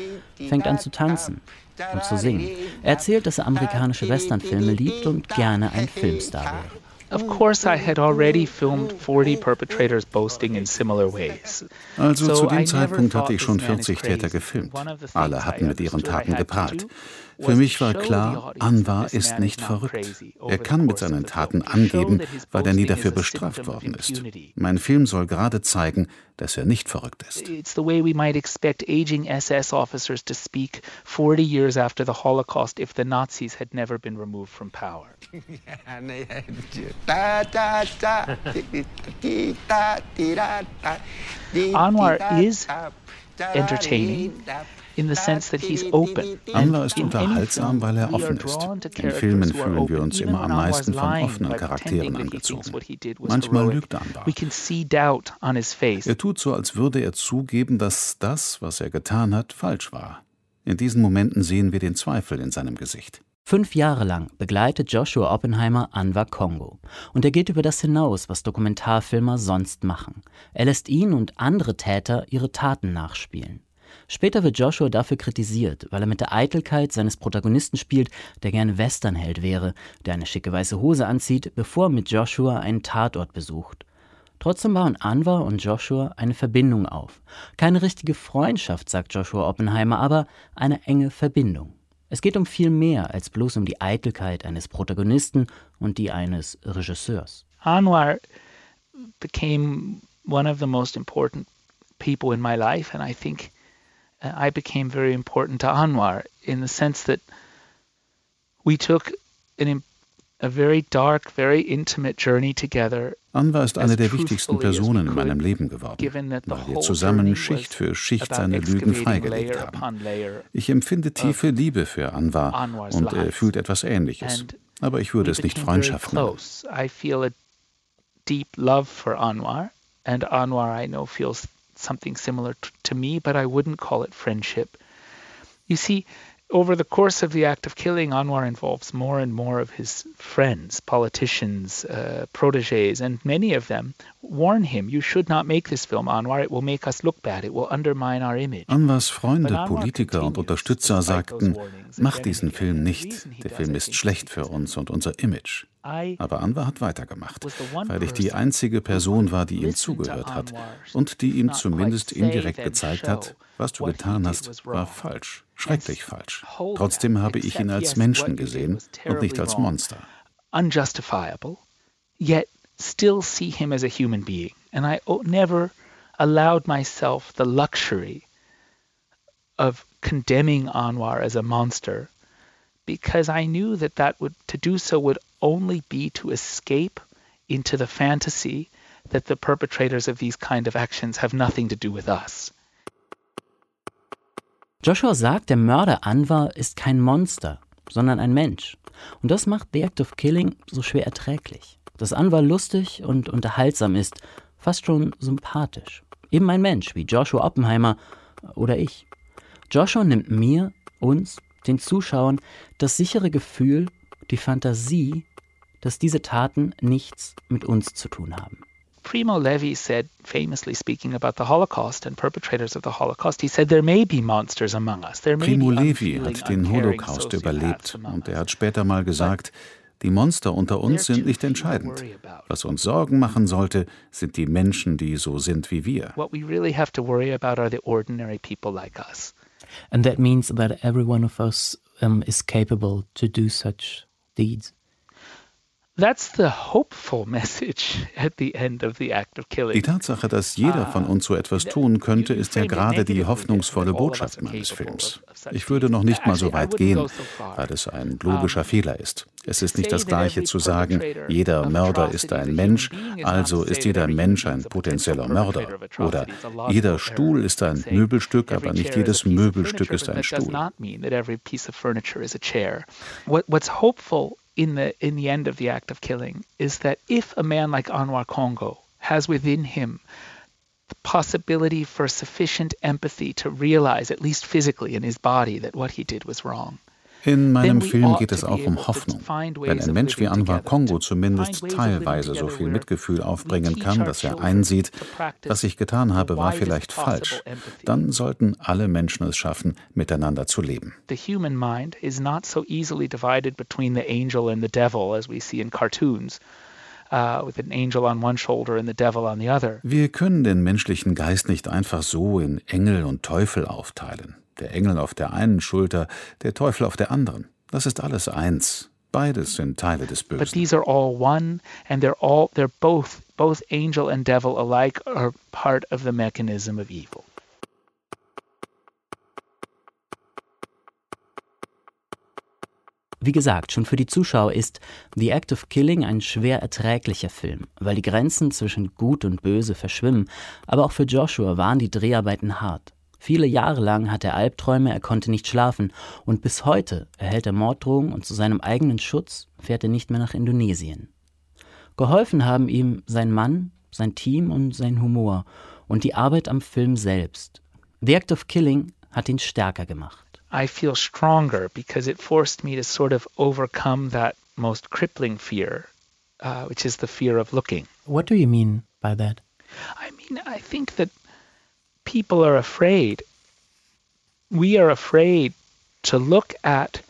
S14: fängt an zu tanzen und zu singen. Er erzählt, dass er amerikanische Westernfilme liebt und gerne ein Filmstar wäre.
S13: Of course, I had already filmed 40 perpetrators boasting in similar ways.
S15: Also zu dem Zeitpunkt hatte ich schon 40 Täter gefilmt. Alle hatten mit ihren Taten geprahlt. Für mich war klar, Anwar ist nicht verrückt. Er kann mit seinen Taten angeben, weil er nie dafür bestraft worden ist. Mein Film soll gerade zeigen, dass er nicht verrückt ist. It's the way we might expect aging SS officers to speak 40 years after the Holocaust if the Nazis had never been removed from power. (laughs)
S13: Anwar is entertaining in the sense that he's open.
S15: Anwar ist unterhaltsam, weil er offen ist. In Filmen fühlen wir uns immer am meisten von offenen Charakteren angezogen. Manchmal lügt Anwar. Er tut so, als würde er zugeben, dass das, was er getan hat, falsch war. In diesen Momenten sehen wir den Zweifel in seinem Gesicht.
S14: Fünf Jahre lang begleitet Joshua Oppenheimer Anwar Kongo. Und er geht über das hinaus, was Dokumentarfilmer sonst machen. Er lässt ihn und andere Täter ihre Taten nachspielen. Später wird Joshua dafür kritisiert, weil er mit der Eitelkeit seines Protagonisten spielt, der gerne Westernheld wäre, der eine schicke weiße Hose anzieht, bevor er mit Joshua einen Tatort besucht. Trotzdem bauen Anwar und Joshua eine Verbindung auf. Keine richtige Freundschaft, sagt Joshua Oppenheimer, aber eine enge Verbindung. Es geht um viel mehr als bloß um die Eitelkeit eines Protagonisten und die eines Regisseurs.
S13: Anwar became one of the most important people in my life and I think I became very important to Anwar in the sense that we took an, a very dark, very intimate journey together.
S15: Anwar ist eine der wichtigsten Personen in meinem Leben geworden, weil wir zusammen Schicht für Schicht seine Lügen freigelegt haben. Ich empfinde tiefe Liebe für Anwar und er fühlt etwas Ähnliches. Aber ich würde es nicht Freundschaft nennen.
S13: I feel a deep love for Anwar and Anwar I know feels something similar t- to me, but I wouldn't call it friendship. You see, over the course of the act of killing, Anwar involves more and more of his friends, politicians, uh, proteges, and many of them warn him, you should not make this film, Anwar, it will make us look bad, it will undermine our image.
S15: Anwars Freunde, Politiker und Unterstützer sagten, mach diesen Film nicht, der Film ist schlecht für uns und unser Image. Aber Anwar hat weitergemacht, weil ich die einzige Person war, die ihm zugehört hat und die ihm zumindest indirekt gezeigt hat, was du getan hast, war falsch, schrecklich falsch. Trotzdem habe ich ihn als Menschen gesehen und nicht als Monster.
S13: Unjustifiable, yet still see him as a human being. And I never allowed myself the luxury of condemning Anwar as a monster because I knew that that would to do so would only be to escape into the fantasy that the perpetrators of these kind of actions have nothing to do with us.
S14: Joshua sagt, der Mörder Anwar ist kein Monster, sondern ein Mensch. Und das macht The Act of Killing so schwer erträglich. Dass Anwar lustig und unterhaltsam ist, fast schon sympathisch. Eben ein Mensch wie Joshua Oppenheimer oder ich. Joshua nimmt mir, uns, den Zuschauern, das sichere Gefühl, die Fantasie, dass diese Taten nichts mit uns zu tun haben.
S13: Primo Levi said, famously speaking about the Holocaust and perpetrators of the Holocaust, he said, there may be monsters among us. There may
S15: Primo Levi hat den Holocaust überlebt und er hat später mal gesagt, die Monster unter uns sind nicht entscheidend. Was uns Sorgen machen sollte, sind die Menschen, die so sind wie wir.
S13: What we really have to worry about are the ordinary people like us.
S14: And that means that every one of us um, is capable to do such deeds.
S13: That's the hopeful (laughs) message at the end of the act of killing.
S15: Die Tatsache, dass jeder von uns so etwas tun könnte, ist ja gerade die hoffnungsvolle Botschaft meines Films. Ich würde noch nicht mal so weit gehen, weil es ein logischer Fehler ist. Es ist nicht das Gleiche zu sagen, jeder Mörder ist ein Mensch, also ist jeder Mensch ein potenzieller Mörder. Oder jeder Stuhl ist ein Möbelstück, aber nicht jedes Möbelstück ist ein Stuhl.
S13: What's hopeful in the in the end of the act of killing is that if a man like Anwar Congo has within him the possibility for sufficient empathy to realize, at least physically in his body, that what he did was wrong,
S15: In meinem Film geht es auch um Hoffnung. Wenn ein Mensch wie Anwar Kongo zumindest teilweise so viel Mitgefühl aufbringen kann, dass er einsieht, was ich getan habe, war vielleicht falsch, dann sollten alle Menschen es schaffen, miteinander zu leben.
S13: The human mind is not so easily divided between the angel and the devil as we see in cartoons. Uh.
S15: Wir können den menschlichen Geist nicht einfach so in Engel und Teufel aufteilen der Engel auf der einen Schulter, der Teufel auf der anderen. Das ist alles eins. Beides sind Teile des Bösen.
S13: But these are all one and they're all they're both both angel and devil alike are part of the mechanism of evil.
S14: Wie gesagt, schon für die Zuschauer ist The Act of Killing ein schwer erträglicher Film, weil die Grenzen zwischen Gut und Böse verschwimmen, aber auch für Joshua waren die Dreharbeiten hart. Viele Jahre lang hat er Albträume, er konnte nicht schlafen und bis heute erhält er Morddrohungen und zu seinem eigenen Schutz fährt er nicht mehr nach Indonesien. Geholfen haben ihm sein Mann, sein Team und sein Humor und die Arbeit am Film selbst. The Act of Killing hat ihn stärker gemacht.
S13: I feel stronger because it forced me to sort of overcome that most crippling fear, uh, which is the fear of looking.
S16: What do you mean by that?
S13: I mean, I think that people are afraid. We are afraid to look at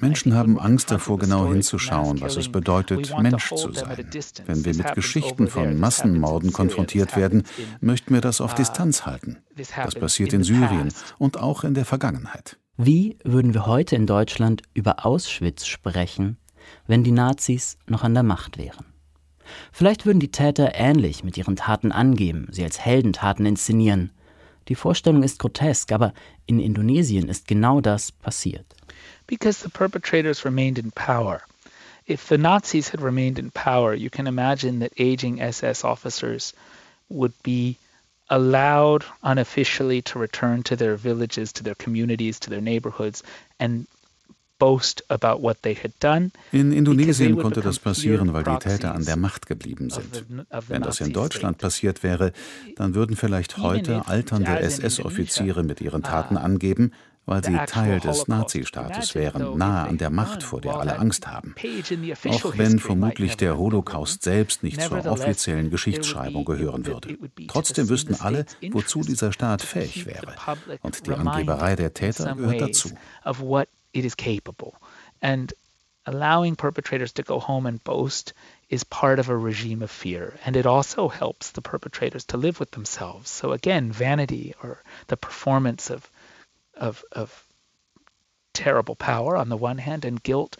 S15: Menschen haben Angst davor, genau hinzuschauen, was es bedeutet, Mensch zu sein. Wenn wir mit Geschichten von Massenmorden konfrontiert werden, möchten wir das auf Distanz halten. Das passiert in Syrien und auch in der Vergangenheit.
S14: Wie würden wir heute in Deutschland über Auschwitz sprechen, wenn die Nazis noch an der Macht wären? Vielleicht würden die Täter ähnlich mit ihren Taten angeben, sie als Heldentaten inszenieren. Die Vorstellung ist grotesk, aber in Indonesien ist genau das passiert.
S13: Because the perpetrators remained in power. If the Nazis had remained in power, you can imagine that aging SS officers would be allowed unofficially to return to their villages, to their communities, to their neighborhoods, and
S15: In Indonesien konnte das passieren, weil die Täter an der Macht geblieben sind. Wenn das in Deutschland passiert wäre, dann würden vielleicht heute alternde SS-Offiziere mit ihren Taten uh, angeben, weil sie Teil des Nazi-Staates wären, nahe an der Macht, vor der alle Angst haben. Auch wenn vermutlich der Holocaust selbst nicht zur offiziellen Geschichtsschreibung gehören würde. Trotzdem wüssten alle, wozu dieser Staat fähig wäre. Und die Angeberei der Täter gehört dazu.
S13: It is capable. And allowing perpetrators to go home and boast is part of a regime of fear. And it also helps the perpetrators to live with themselves. So again, vanity or the performance of, of, of terrible power on the one hand and guilt,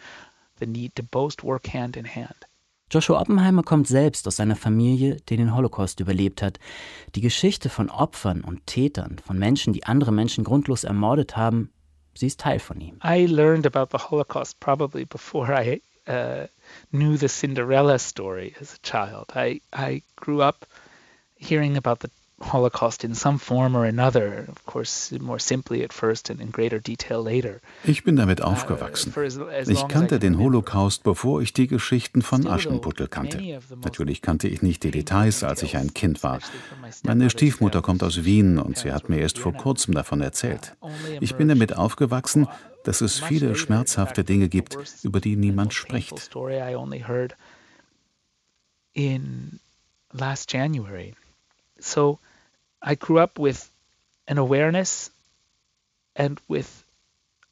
S13: the need to boast work hand in hand.
S14: Joshua Oppenheimer kommt selbst aus einer Familie, die den Holocaust überlebt hat. Die Geschichte von Opfern und Tätern, von Menschen, die andere Menschen grundlos ermordet haben, Sie ist Teil von ihm.
S13: I learned about the Holocaust probably before I uh, knew the Cinderella story as a child. I, I grew up hearing about the Holocaust in some form or another, of course more simply at first and in greater detail later.
S15: Ich bin damit uh, aufgewachsen. Ich kannte den Holocaust, bevor ich die Geschichten von Aschenputtel kannte. Natürlich kannte ich nicht die Details, als ich ein Kind war. Meine Stiefmutter kommt aus Wien und sie hat mir erst vor kurzem davon erzählt. Ich bin damit aufgewachsen, dass es viele schmerzhafte Dinge gibt, über die niemand spricht.
S13: In last January. So I grew up with an awareness and with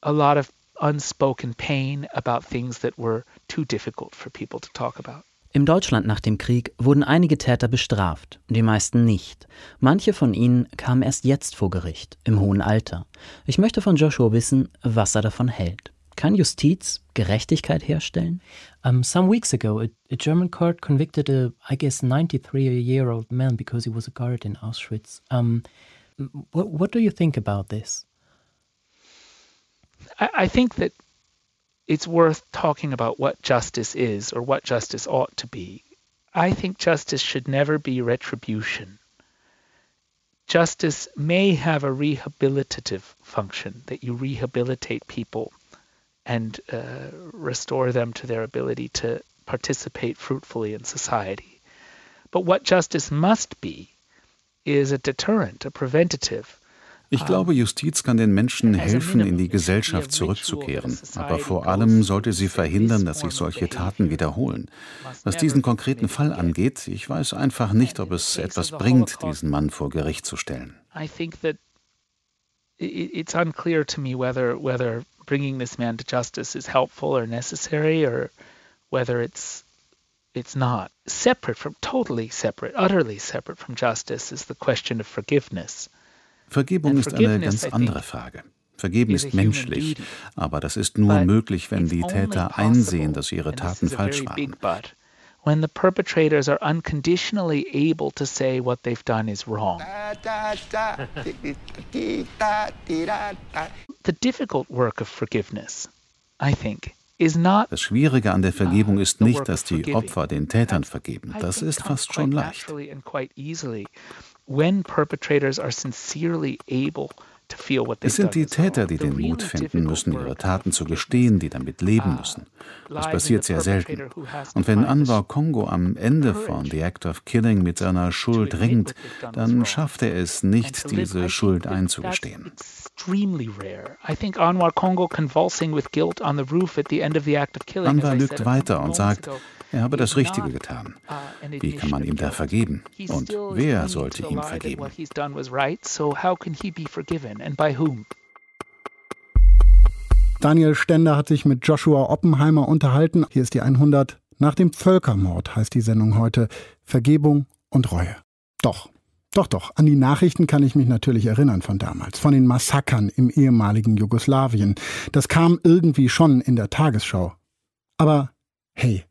S13: a lot of unspoken pain about things that were too difficult for people to talk about.
S14: Im Deutschland nach dem Krieg wurden einige Täter bestraft, die meisten nicht. Manche von ihnen kamen erst jetzt vor Gericht, im hohen Alter. Ich möchte von Joshua wissen, was er davon hält. Kann Justiz Gerechtigkeit herstellen?
S16: Um, some weeks ago, a, a, German court convicted a, I guess, 93-year-old man because he was a guard in Auschwitz. Um, what, what do you think about this?
S13: I, I think that it's worth talking about what justice is or what justice ought to be. I think justice should never be retribution. Justice may have a rehabilitative function, that you rehabilitate people and uh, restore them to their ability to participate fruitfully in society. But what justice must be is a deterrent, a preventative.
S15: Ich glaube, Justiz kann den Menschen helfen, in die Gesellschaft zurückzukehren. Aber vor allem sollte sie verhindern, dass sich solche Taten wiederholen. Was diesen konkreten Fall angeht, ich weiß einfach nicht, ob es etwas bringt, diesen Mann vor Gericht zu stellen.
S13: I think that it's unclear to me whether whether bringing this man to justice is helpful or necessary or whether it's it's not. Separate from totally separate, utterly separate from justice is the question of forgiveness.
S15: Vergebung ist eine ganz andere Frage. Vergeben ist menschlich, aber das ist nur möglich, wenn die Täter einsehen, dass ihre Taten falsch waren.
S13: When the perpetrators are unconditionally able to say what they've done is wrong. the difficult work of forgiveness, I think, is not
S15: das Schwierige an der Vergebung ah, ist nicht, dass die Opfer den Tätern vergeben. Das ist fast schon leicht. Es sind die Täter, die den Mut finden müssen, ihre Taten zu gestehen, die damit leben
S13: uh,
S15: müssen. Das passiert sehr selten. Und wenn Anwar Kongo am Ende von The Act of Killing mit seiner Schuld ringt, dann schafft er es nicht, diese Schuld einzugestehen. Anwar lügt weiter und sagt, er habe das Richtige getan. Wie kann man ihm da vergeben? Und wer sollte ihm vergeben?
S3: Daniel Stender hat sich mit Joshua Oppenheimer unterhalten. Hier ist die 100. Nach dem Völkermord heißt die Sendung heute Vergebung und Reue. Doch, doch, doch, an die Nachrichten kann ich mich natürlich erinnern von damals, von den Massakern im ehemaligen Jugoslawien. Das kam irgendwie schon in der Tagesschau. Aber hey,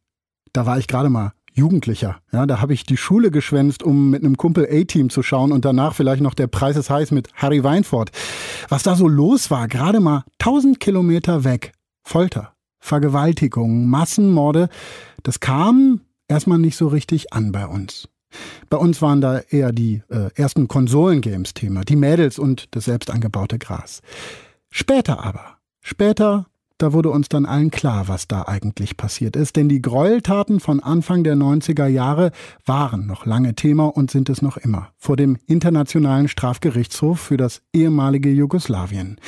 S3: da war ich gerade mal Jugendlicher. Ja, da habe ich die Schule geschwänzt, um mit einem Kumpel A-Team zu schauen und danach vielleicht noch der Preis ist heiß mit Harry Weinfurt. Was da so los war, gerade mal 1000 Kilometer weg. Folter, Vergewaltigung, Massenmorde, das kam erstmal nicht so richtig an bei uns. Bei uns waren da eher die äh, ersten Konsolengames Thema, die Mädels und das selbst angebaute Gras. Später aber, später da wurde uns dann allen klar, was da eigentlich passiert ist, denn die Gräueltaten von Anfang der 90er Jahre waren noch lange Thema und sind es noch immer vor dem Internationalen Strafgerichtshof für das ehemalige Jugoslawien.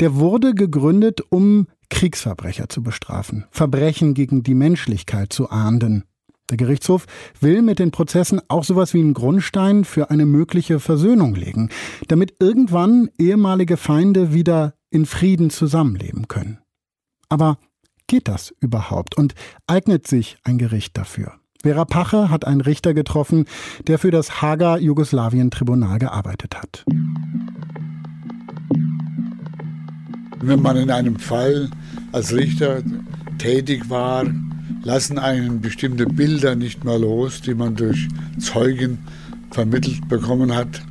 S3: Der wurde gegründet, um Kriegsverbrecher zu bestrafen, Verbrechen gegen die Menschlichkeit zu ahnden. Der Gerichtshof will mit den Prozessen auch sowas wie einen Grundstein für eine mögliche Versöhnung legen, damit irgendwann ehemalige Feinde wieder in Frieden zusammenleben können. Aber geht das überhaupt und eignet sich ein Gericht dafür? Vera Pache hat einen Richter getroffen, der für das Hager Jugoslawien-Tribunal gearbeitet hat.
S17: Wenn man in einem Fall als Richter tätig war, lassen einen bestimmte Bilder nicht mehr los, die man durch Zeugen vermittelt bekommen hat.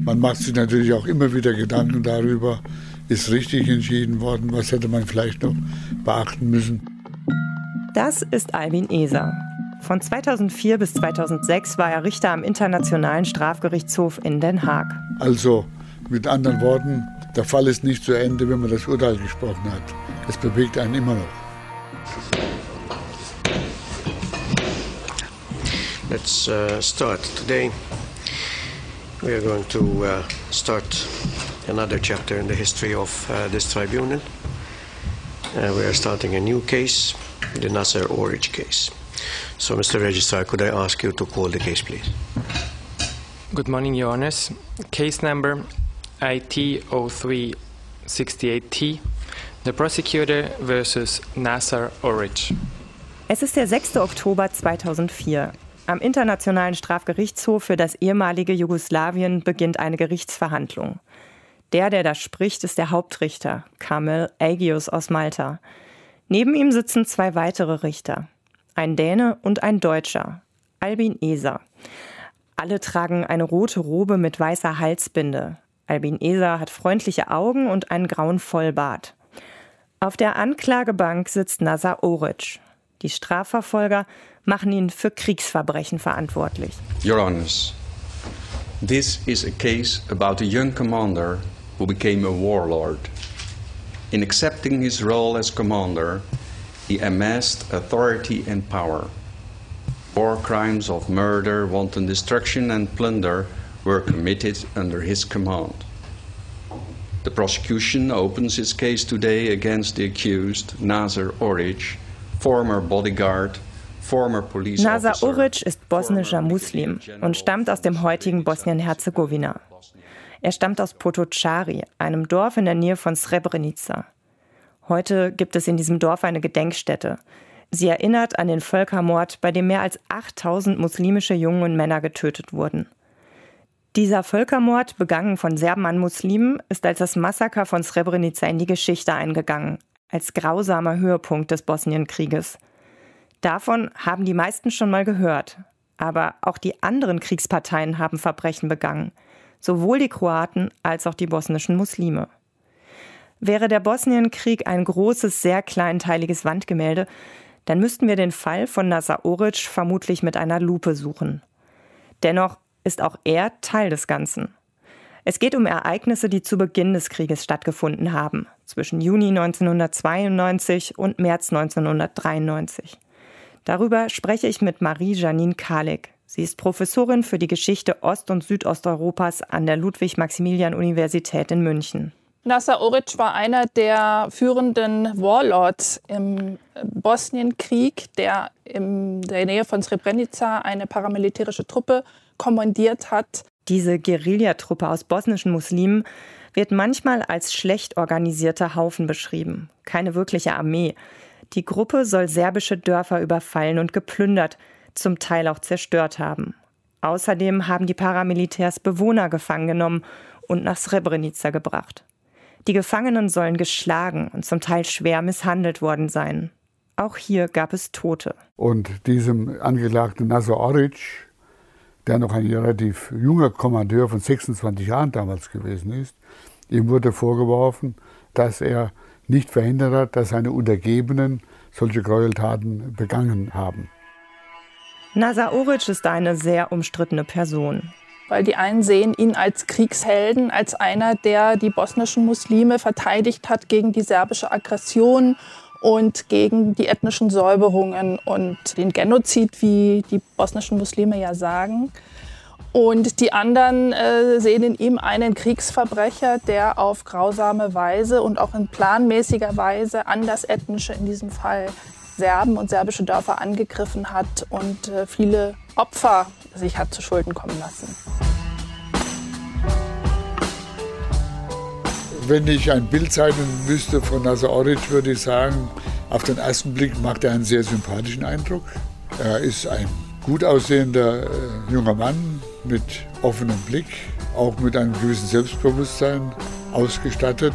S17: Man macht sich natürlich auch immer wieder Gedanken darüber, ist richtig entschieden worden, was hätte man vielleicht noch beachten müssen.
S18: Das ist Albin Eser. Von 2004 bis 2006 war er Richter am Internationalen Strafgerichtshof in Den Haag.
S17: Also mit anderen Worten, der Fall ist nicht zu Ende, wenn man das Urteil gesprochen hat. Es bewegt einen immer noch.
S12: Let's uh, start. Today we are going to uh, start another chapter in the history of uh, this tribunal. Uh, we are starting a new case, the Nasser Orich case. So, Mr. Registrar, could I ask you to call the case, please?
S4: Good morning, Your Honors. Case number IT0368T, the prosecutor versus Nasser Orich.
S18: Es ist der 6. Oktober 2004. Am Internationalen Strafgerichtshof für das ehemalige Jugoslawien beginnt eine Gerichtsverhandlung. Der, der da spricht, ist der Hauptrichter, Kamel Agius aus Malta. Neben ihm sitzen zwei weitere Richter, ein Däne und ein Deutscher, Albin Eser. Alle tragen eine rote Robe mit weißer Halsbinde. Albin Eser hat freundliche Augen und einen grauen Vollbart. Auf der Anklagebank sitzt Nazar Oric. Die Strafverfolger machen ihn für Kriegsverbrechen verantwortlich.
S19: Your Honors, this is a case about a young commander who became a warlord. In accepting his role as commander, he amassed authority and power. War crimes of murder, wanton destruction, and plunder were committed under his command. The prosecution opens its case today against the accused, Nazar Oric, former bodyguard,
S18: Nasa Uric ist bosnischer Muslim und stammt aus dem heutigen Bosnien-Herzegowina. Er stammt aus Potocari, einem Dorf in der Nähe von Srebrenica. Heute gibt es in diesem Dorf eine Gedenkstätte. Sie erinnert an den Völkermord, bei dem mehr als 8000 muslimische Jungen und Männer getötet wurden. Dieser Völkermord, begangen von Serben an Muslimen, ist als das Massaker von Srebrenica in die Geschichte eingegangen, als grausamer Höhepunkt des Bosnienkrieges. Davon haben die meisten schon mal gehört. Aber auch die anderen Kriegsparteien haben Verbrechen begangen sowohl die Kroaten als auch die bosnischen Muslime. Wäre der Bosnienkrieg ein großes, sehr kleinteiliges Wandgemälde, dann müssten wir den Fall von Nasa Oric vermutlich mit einer Lupe suchen. Dennoch ist auch er Teil des Ganzen. Es geht um Ereignisse, die zu Beginn des Krieges stattgefunden haben, zwischen Juni 1992 und März 1993. Darüber spreche ich mit Marie-Janine Kalik. Sie ist Professorin für die Geschichte Ost- und Südosteuropas an der Ludwig-Maximilian-Universität in München.
S20: Nasser Oric war einer der führenden Warlords im Bosnienkrieg, der in der Nähe von Srebrenica eine paramilitärische Truppe kommandiert hat.
S18: Diese Guerillatruppe aus bosnischen Muslimen wird manchmal als schlecht organisierter Haufen beschrieben, keine wirkliche Armee. Die Gruppe soll serbische Dörfer überfallen und geplündert, zum Teil auch zerstört haben. Außerdem haben die Paramilitärs Bewohner gefangen genommen und nach Srebrenica gebracht. Die Gefangenen sollen geschlagen und zum Teil schwer misshandelt worden sein. Auch hier gab es Tote.
S17: Und diesem Angeklagten Nasser Oric, der noch ein relativ junger Kommandeur von 26 Jahren damals gewesen ist, ihm wurde vorgeworfen, dass er nicht verhindert hat, dass seine Untergebenen solche Gräueltaten begangen haben.
S18: Nasser Oric ist eine sehr umstrittene Person
S20: weil die einen sehen ihn als Kriegshelden, als einer, der die bosnischen Muslime verteidigt hat gegen die serbische Aggression und gegen die ethnischen Säuberungen und den Genozid, wie die bosnischen Muslime ja sagen. Und die anderen äh, sehen in ihm einen Kriegsverbrecher, der auf grausame Weise und auch in planmäßiger Weise andersethnische, in diesem Fall Serben und serbische Dörfer angegriffen hat und äh, viele Opfer sich hat zu Schulden kommen lassen.
S17: Wenn ich ein Bild zeichnen müsste von Nasser Oric, würde ich sagen, auf den ersten Blick macht er einen sehr sympathischen Eindruck. Er ist ein gut aussehender äh, junger Mann mit offenem Blick, auch mit einem gewissen Selbstbewusstsein ausgestattet.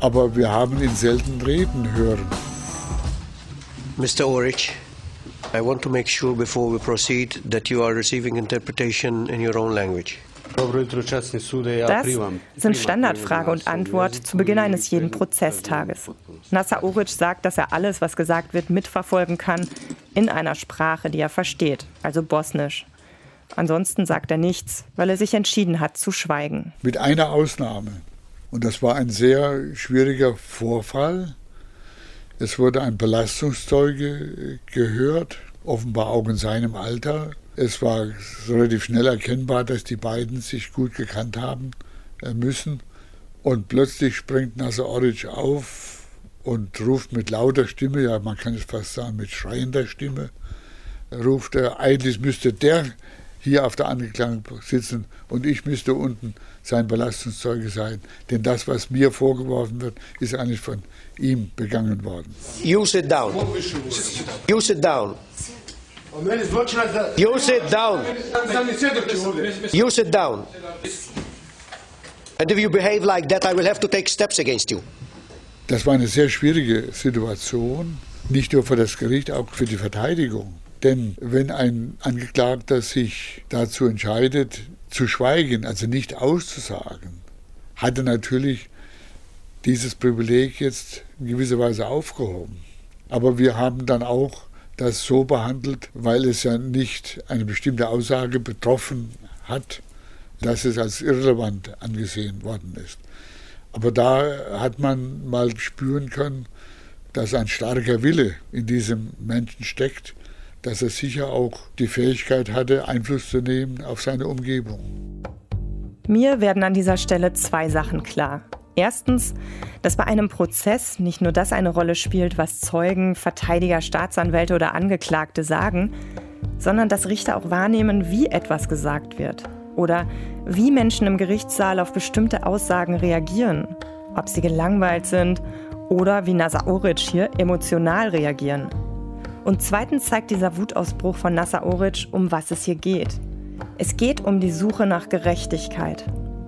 S17: Aber wir haben ihn selten reden hören.
S12: Mr. Oric, I want to make sure before we proceed that you are receiving interpretation in your own language.
S18: Das sind Standardfrage und Antwort zu Beginn eines jeden Prozesstages. Nasser Oric sagt, dass er alles, was gesagt wird, mitverfolgen kann in einer Sprache, die er versteht, also Bosnisch. Ansonsten sagt er nichts, weil er sich entschieden hat zu schweigen.
S17: Mit einer Ausnahme. Und das war ein sehr schwieriger Vorfall. Es wurde ein Belastungszeuge gehört, offenbar auch in seinem Alter, es war relativ schnell erkennbar, dass die beiden sich gut gekannt haben äh, müssen. Und plötzlich springt Nasser Oric auf und ruft mit lauter Stimme, ja man kann es fast sagen mit schreiender Stimme, ruft er, eigentlich müsste der hier auf der Angeklagten sitzen und ich müsste unten sein Belastungszeuge sein. Denn das, was mir vorgeworfen wird, ist eigentlich von ihm begangen worden.
S12: You sit down. You sit down. You sit down. You sit down. And if you behave like that, I will have to take steps against you.
S17: Das war eine sehr schwierige Situation, nicht nur für das Gericht, auch für die Verteidigung. Denn wenn ein Angeklagter sich dazu entscheidet, zu schweigen, also nicht auszusagen, hat er natürlich dieses Privileg jetzt in gewisser Weise aufgehoben. Aber wir haben dann auch das so behandelt, weil es ja nicht eine bestimmte Aussage betroffen hat, dass es als irrelevant angesehen worden ist. Aber da hat man mal spüren können, dass ein starker Wille in diesem Menschen steckt, dass er sicher auch die Fähigkeit hatte, Einfluss zu nehmen auf seine Umgebung.
S18: Mir werden an dieser Stelle zwei Sachen klar. Erstens, dass bei einem Prozess nicht nur das eine Rolle spielt, was Zeugen, Verteidiger, Staatsanwälte oder Angeklagte sagen, sondern dass Richter auch wahrnehmen, wie etwas gesagt wird oder wie Menschen im Gerichtssaal auf bestimmte Aussagen reagieren, ob sie gelangweilt sind oder wie Nasa Oric hier emotional reagieren. Und zweitens zeigt dieser Wutausbruch von Nasa Oric, um was es hier geht. Es geht um die Suche nach Gerechtigkeit.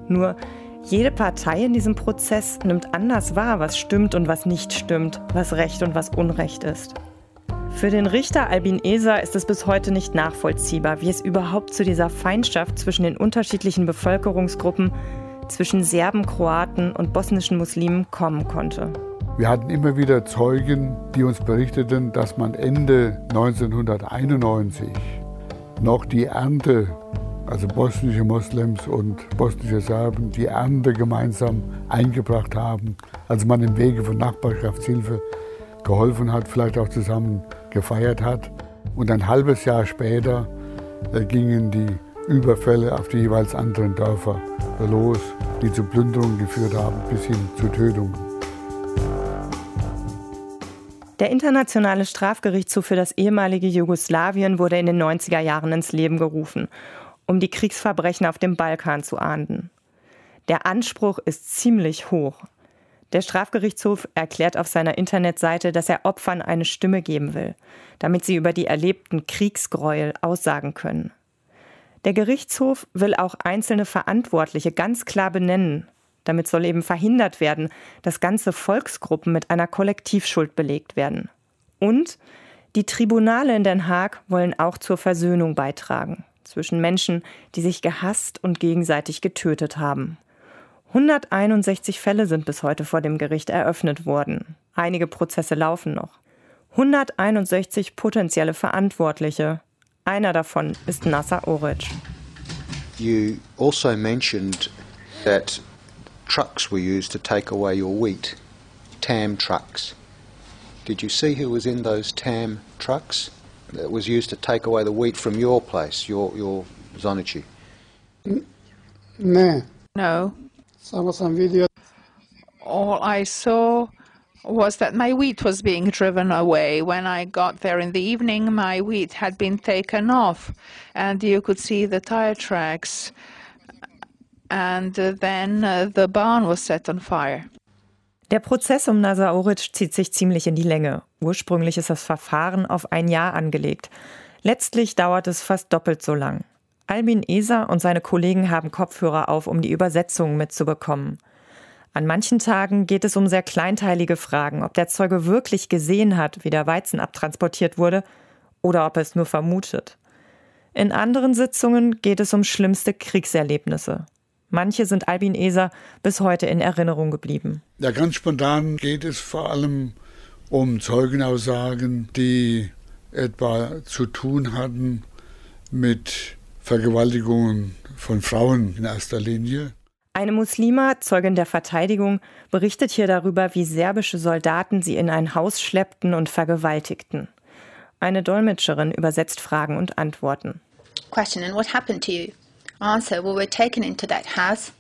S18: Nur jede Partei in diesem Prozess nimmt anders wahr, was stimmt und was nicht stimmt, was Recht und was Unrecht ist. Für den Richter Albin Eser ist es bis heute nicht nachvollziehbar, wie es überhaupt zu dieser Feindschaft zwischen den unterschiedlichen Bevölkerungsgruppen, zwischen Serben, Kroaten und bosnischen Muslimen kommen konnte.
S17: Wir hatten immer wieder Zeugen, die uns berichteten, dass man Ende 1991 noch die Ernte also bosnische Moslems und bosnische Serben, die Ernte gemeinsam eingebracht haben, als man im Wege von Nachbarschaftshilfe geholfen hat, vielleicht auch zusammen gefeiert hat. Und ein halbes Jahr später äh, gingen die Überfälle auf die jeweils anderen Dörfer los, die zu Plünderungen geführt haben, bis hin zu Tötungen.
S18: Der Internationale Strafgerichtshof für das ehemalige Jugoslawien wurde in den 90er Jahren ins Leben gerufen, um die Kriegsverbrechen auf dem Balkan zu ahnden. Der Anspruch ist ziemlich hoch. Der Strafgerichtshof erklärt auf seiner Internetseite, dass er Opfern eine Stimme geben will, damit sie über die erlebten Kriegsgräuel aussagen können. Der Gerichtshof will auch einzelne Verantwortliche ganz klar benennen damit soll eben verhindert werden, dass ganze Volksgruppen mit einer Kollektivschuld belegt werden. Und die Tribunale in Den Haag wollen auch zur Versöhnung beitragen zwischen Menschen, die sich gehasst und gegenseitig getötet haben. 161 Fälle sind bis heute vor dem Gericht eröffnet worden. Einige Prozesse laufen noch. 161 potenzielle Verantwortliche. Einer davon ist Nasser Oric.
S21: You also mentioned that trucks were used to take away your wheat, TAM trucks. Did you see who was in those TAM trucks that was used to take away the wheat from your place, your, your Zonichi?
S22: No.
S20: No.
S22: Saw some video.
S20: All I saw was that my wheat was being driven away. When I got there in the evening, my wheat had been taken off, and you could see the tire tracks and uh, then uh, the barn was set on fire.
S18: Der Prozess um Nasa Oric zieht sich ziemlich in die Länge. Ursprünglich ist das Verfahren auf ein Jahr angelegt. Letztlich dauert es fast doppelt so lang. Albin Eser und seine Kollegen haben Kopfhörer auf, um die Übersetzungen mitzubekommen. An manchen Tagen geht es um sehr kleinteilige Fragen, ob der Zeuge wirklich gesehen hat, wie der Weizen abtransportiert wurde, oder ob er es nur vermutet. In anderen Sitzungen geht es um schlimmste Kriegserlebnisse. Manche sind Albin Eser bis heute in Erinnerung geblieben.
S17: Ja, ganz spontan geht es vor allem um Zeugenaussagen, die etwa zu tun hatten mit Vergewaltigungen von Frauen in erster Linie.
S18: Eine Muslima, Zeugin der Verteidigung, berichtet hier darüber, wie serbische Soldaten sie in ein Haus schleppten und vergewaltigten. Eine Dolmetscherin übersetzt Fragen und Antworten.
S23: Question and what happened to you? Answer, we were taken into that house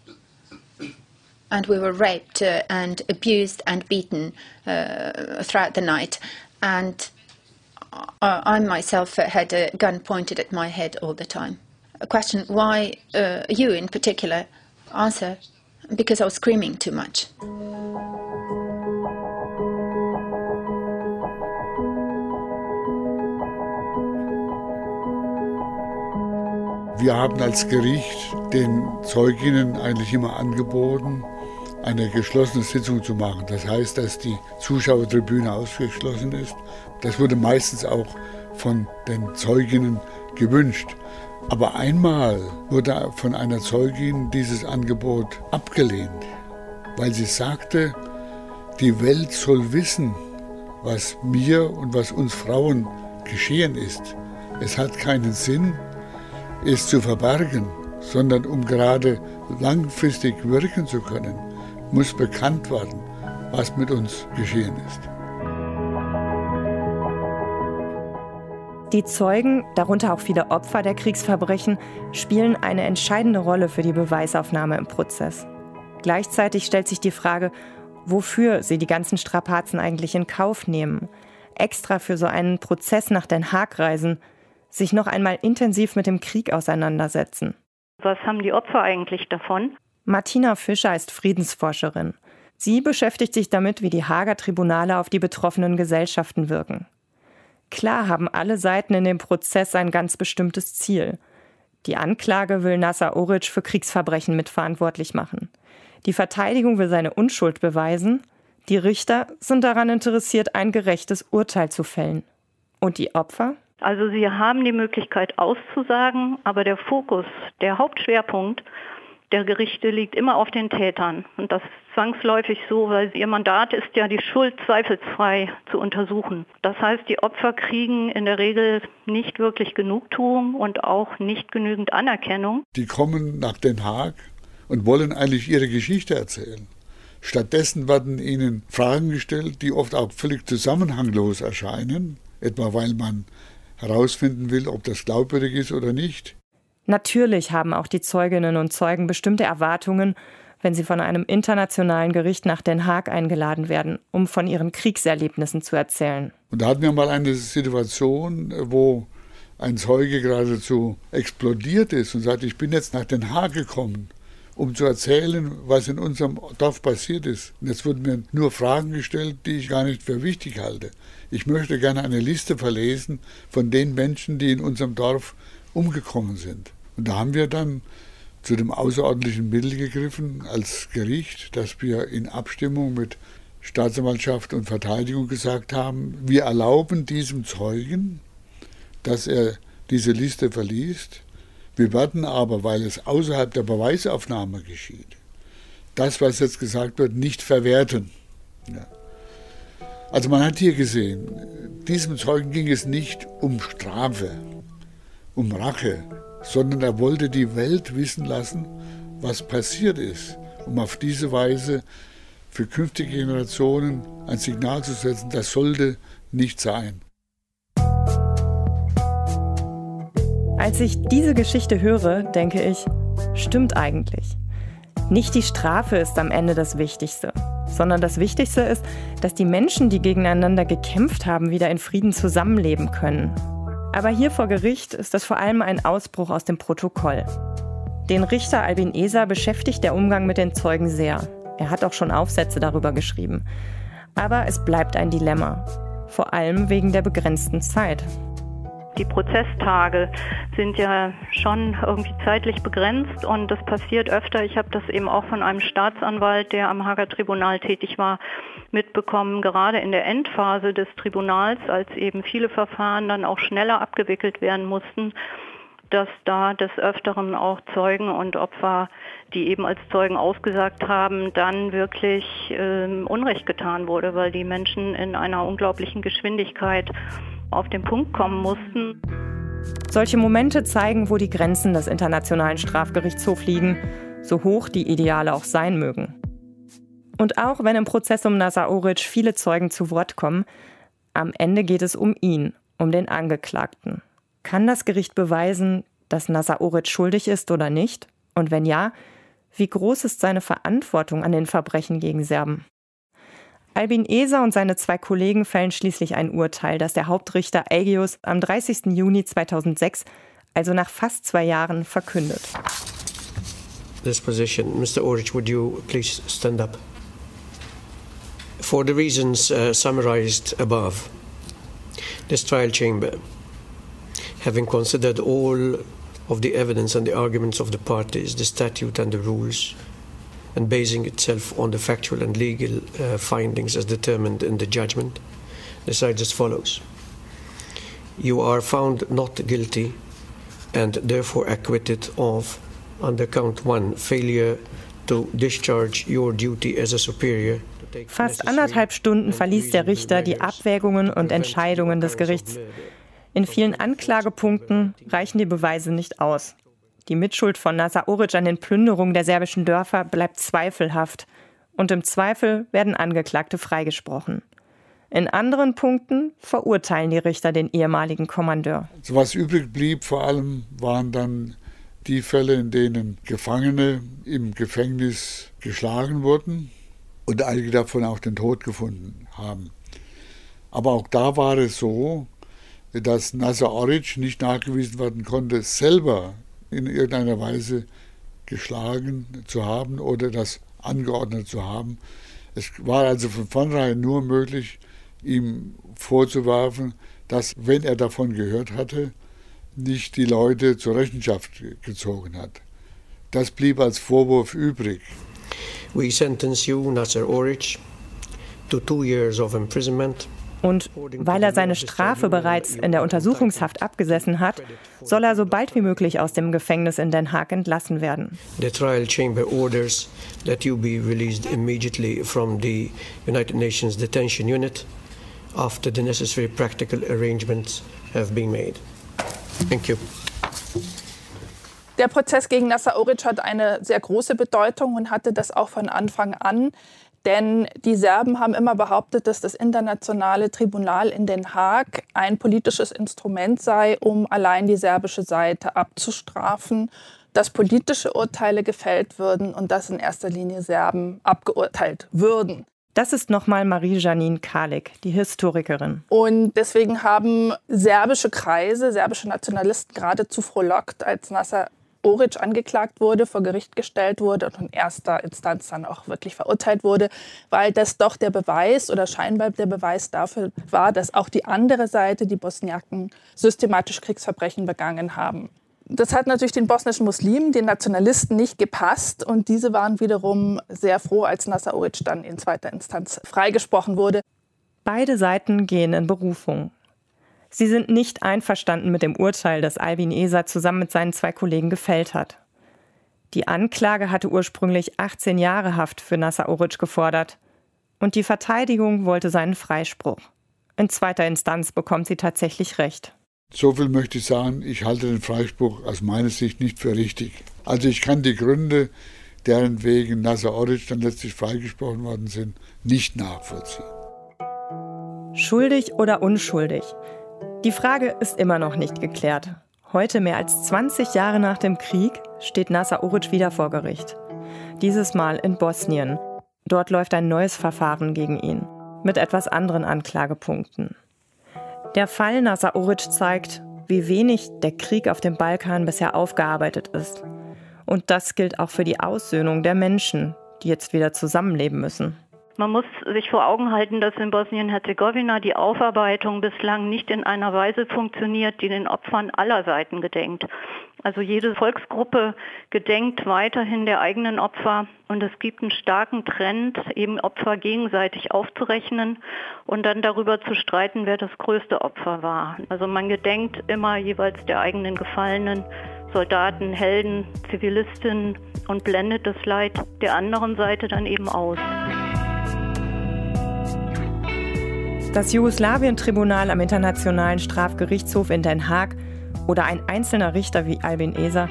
S23: and we were raped uh, and abused and beaten uh, throughout the night. And I myself had a gun pointed at my head all the time. A question, why uh, you in particular? Answer, because I was screaming too much.
S17: Wir haben als Gericht den Zeuginnen eigentlich immer angeboten, eine geschlossene Sitzung zu machen. Das heißt, dass die Zuschauertribüne ausgeschlossen ist. Das wurde meistens auch von den Zeuginnen gewünscht. Aber einmal wurde von einer Zeugin dieses Angebot abgelehnt, weil sie sagte, die Welt soll wissen, was mir und was uns Frauen geschehen ist. Es hat keinen Sinn, es zu verbergen, sondern um gerade langfristig wirken zu können, muss bekannt werden, was mit uns geschehen ist.
S18: Die Zeugen, darunter auch viele Opfer der Kriegsverbrechen, spielen eine entscheidende Rolle für die Beweisaufnahme im Prozess. Gleichzeitig stellt sich die Frage, wofür sie die ganzen Strapazen eigentlich in Kauf nehmen. Extra für so einen Prozess nach Den Haag reisen, sich noch einmal intensiv mit dem Krieg auseinandersetzen.
S24: Was haben die Opfer eigentlich davon?
S18: Martina Fischer ist Friedensforscherin. Sie beschäftigt sich damit, wie die Hager Tribunale auf die betroffenen Gesellschaften wirken. Klar haben alle Seiten in dem Prozess ein ganz bestimmtes Ziel. Die Anklage will Nasser Oric für Kriegsverbrechen mitverantwortlich machen. Die Verteidigung will seine Unschuld beweisen. Die Richter sind daran interessiert, ein gerechtes Urteil zu fällen. Und die Opfer?
S24: Also Sie haben die Möglichkeit auszusagen, aber der Fokus, der Hauptschwerpunkt der Gerichte liegt immer auf den Tätern. Und das ist zwangsläufig so, weil ihr Mandat ist ja, die Schuld zweifelsfrei zu untersuchen. Das heißt, die Opfer kriegen in der Regel nicht wirklich Genugtuung und auch nicht genügend Anerkennung.
S17: Die kommen nach Den Haag und wollen eigentlich ihre Geschichte erzählen. Stattdessen werden ihnen Fragen gestellt, die oft auch völlig zusammenhanglos erscheinen, etwa weil man herausfinden will, ob das glaubwürdig ist oder nicht.
S18: Natürlich haben auch die Zeuginnen und Zeugen bestimmte Erwartungen, wenn sie von einem internationalen Gericht nach Den Haag eingeladen werden, um von ihren Kriegserlebnissen zu erzählen.
S17: Und da hatten wir mal eine Situation, wo ein Zeuge geradezu explodiert ist und sagt, ich bin jetzt nach Den Haag gekommen, um zu erzählen, was in unserem Dorf passiert ist. Und jetzt wurden mir nur Fragen gestellt, die ich gar nicht für wichtig halte. Ich möchte gerne eine Liste verlesen von den Menschen, die in unserem Dorf umgekommen sind. Und da haben wir dann zu dem außerordentlichen Mittel gegriffen als Gericht, dass wir in Abstimmung mit Staatsanwaltschaft und Verteidigung gesagt haben, wir erlauben diesem Zeugen, dass er diese Liste verliest. Wir werden aber, weil es außerhalb der Beweisaufnahme geschieht, das, was jetzt gesagt wird, nicht verwerten. Ja. Also man hat hier gesehen, diesem Zeugen ging es nicht um Strafe, um Rache, sondern er wollte die Welt wissen lassen, was passiert ist, um auf diese Weise für künftige Generationen ein Signal zu setzen, das sollte nicht sein.
S18: Als ich diese Geschichte höre, denke ich, stimmt eigentlich. Nicht die Strafe ist am Ende das Wichtigste, sondern das Wichtigste ist, dass die Menschen, die gegeneinander gekämpft haben, wieder in Frieden zusammenleben können aber hier vor Gericht ist das vor allem ein Ausbruch aus dem Protokoll. Den Richter Albin Eser beschäftigt der Umgang mit den Zeugen sehr. Er hat auch schon Aufsätze darüber geschrieben. Aber es bleibt ein Dilemma. Vor allem wegen der begrenzten Zeit.
S24: Die Prozesstage sind ja schon irgendwie zeitlich begrenzt und das passiert öfter. Ich habe das eben auch von einem Staatsanwalt, der am Hager Tribunal tätig war, mitbekommen, gerade in der Endphase des Tribunals, als eben viele Verfahren dann auch schneller abgewickelt werden mussten, dass da des Öfteren auch Zeugen und Opfer, die eben als Zeugen ausgesagt haben, dann wirklich ähm, Unrecht getan wurde, weil die Menschen in einer unglaublichen Geschwindigkeit auf den Punkt kommen mussten.
S18: Solche Momente zeigen, wo die Grenzen des Internationalen Strafgerichtshofs liegen, so hoch die Ideale auch sein mögen. Und auch wenn im Prozess um Nasa Oric viele Zeugen zu Wort kommen, am Ende geht es um ihn, um den Angeklagten. Kann das Gericht beweisen, dass Nasa Oric schuldig ist oder nicht? Und wenn ja, wie groß ist seine Verantwortung an den Verbrechen gegen Serben? Albin Eser und seine zwei Kollegen fällen schließlich ein Urteil, das der Hauptrichter Aegius am 30. Juni 2006, also nach fast zwei Jahren, verkündet.
S12: This position, Mr. Orich, would you please stand up? For the reasons uh, summarized above, this trial chamber, having considered all of the evidence and the arguments of the parties, the statute and the rules, and basing itself on the factual and legal uh, findings as determined in the judgment, decides as follows You are found not guilty and therefore acquitted of, under count one, failure to discharge your duty as a superior.
S18: Fast anderthalb Stunden verließ der Richter die Abwägungen und Entscheidungen des Gerichts. In vielen Anklagepunkten reichen die Beweise nicht aus. Die Mitschuld von Nasa Oric an den Plünderungen der serbischen Dörfer bleibt zweifelhaft. Und im Zweifel werden Angeklagte freigesprochen. In anderen Punkten verurteilen die Richter den ehemaligen Kommandeur.
S17: Also was übrig blieb, vor allem waren dann die Fälle, in denen Gefangene im Gefängnis geschlagen wurden und einige davon auch den Tod gefunden haben. Aber auch da war es so, dass Nasser Oric nicht nachgewiesen werden konnte, selber in irgendeiner Weise geschlagen zu haben oder das angeordnet zu haben. Es war also von vornherein nur möglich, ihm vorzuwerfen, dass, wenn er davon gehört hatte, nicht die Leute zur Rechenschaft gezogen hat. Das blieb als Vorwurf übrig.
S12: We sentence you, Nasser Oric, to two years of imprisonment
S18: Und weil er seine Strafe bereits in der Untersuchungshaft abgesessen hat, soll er so bald wie möglich aus dem Gefängnis in Den Haag entlassen werden.
S12: The trial chamber orders that you be released immediately from the United Nations detention unit after the necessary practical arrangements have been made. Thank you.
S20: Der Prozess gegen Nasser Oric hat eine sehr große Bedeutung und hatte das auch von Anfang an. Denn die Serben haben immer behauptet, dass das internationale Tribunal in Den Haag ein politisches Instrument sei, um allein die serbische Seite abzustrafen, dass politische Urteile gefällt würden und dass in erster Linie Serben abgeurteilt würden.
S18: Das ist nochmal Marie-Janine Kalik, die Historikerin.
S20: Und deswegen haben serbische Kreise, serbische Nationalisten geradezu frohlockt, als Nasser Oric angeklagt wurde, vor Gericht gestellt wurde und in erster Instanz dann auch wirklich verurteilt wurde, weil das doch der Beweis oder scheinbar der Beweis dafür war, dass auch die andere Seite, die Bosniaken, systematisch Kriegsverbrechen begangen haben. Das hat natürlich den bosnischen Muslimen, den Nationalisten nicht gepasst und diese waren wiederum sehr froh, als Nasser Oric dann in zweiter Instanz freigesprochen wurde.
S18: Beide Seiten gehen in Berufung. Sie sind nicht einverstanden mit dem Urteil, das Albin Eser zusammen mit seinen zwei Kollegen gefällt hat. Die Anklage hatte ursprünglich 18 Jahre Haft für Nasser Oric gefordert. Und die Verteidigung wollte seinen Freispruch. In zweiter Instanz bekommt sie tatsächlich Recht.
S17: So viel möchte ich sagen, ich halte den Freispruch aus meiner Sicht nicht für richtig. Also ich kann die Gründe, deren wegen Nasser Oric dann letztlich freigesprochen worden sind, nicht nachvollziehen.
S18: Schuldig oder unschuldig? Die Frage ist immer noch nicht geklärt. Heute, mehr als 20 Jahre nach dem Krieg, steht Nasser Oric wieder vor Gericht. Dieses Mal in Bosnien. Dort läuft ein neues Verfahren gegen ihn, mit etwas anderen Anklagepunkten. Der Fall Nasser Oric zeigt, wie wenig der Krieg auf dem Balkan bisher aufgearbeitet ist. Und das gilt auch für die Aussöhnung der Menschen, die jetzt wieder zusammenleben müssen.
S24: Man muss sich vor Augen halten, dass in Bosnien-Herzegowina die Aufarbeitung bislang nicht in einer Weise funktioniert, die den Opfern aller Seiten gedenkt. Also jede Volksgruppe gedenkt weiterhin der eigenen Opfer und es gibt einen starken Trend, eben Opfer gegenseitig aufzurechnen und dann darüber zu streiten, wer das größte Opfer war. Also man gedenkt immer jeweils der eigenen Gefallenen, Soldaten, Helden, Zivilistinnen und blendet das Leid der anderen Seite dann eben aus.
S18: Das Jugoslawien-Tribunal am Internationalen Strafgerichtshof in Den Haag oder ein einzelner Richter wie Albin Eser,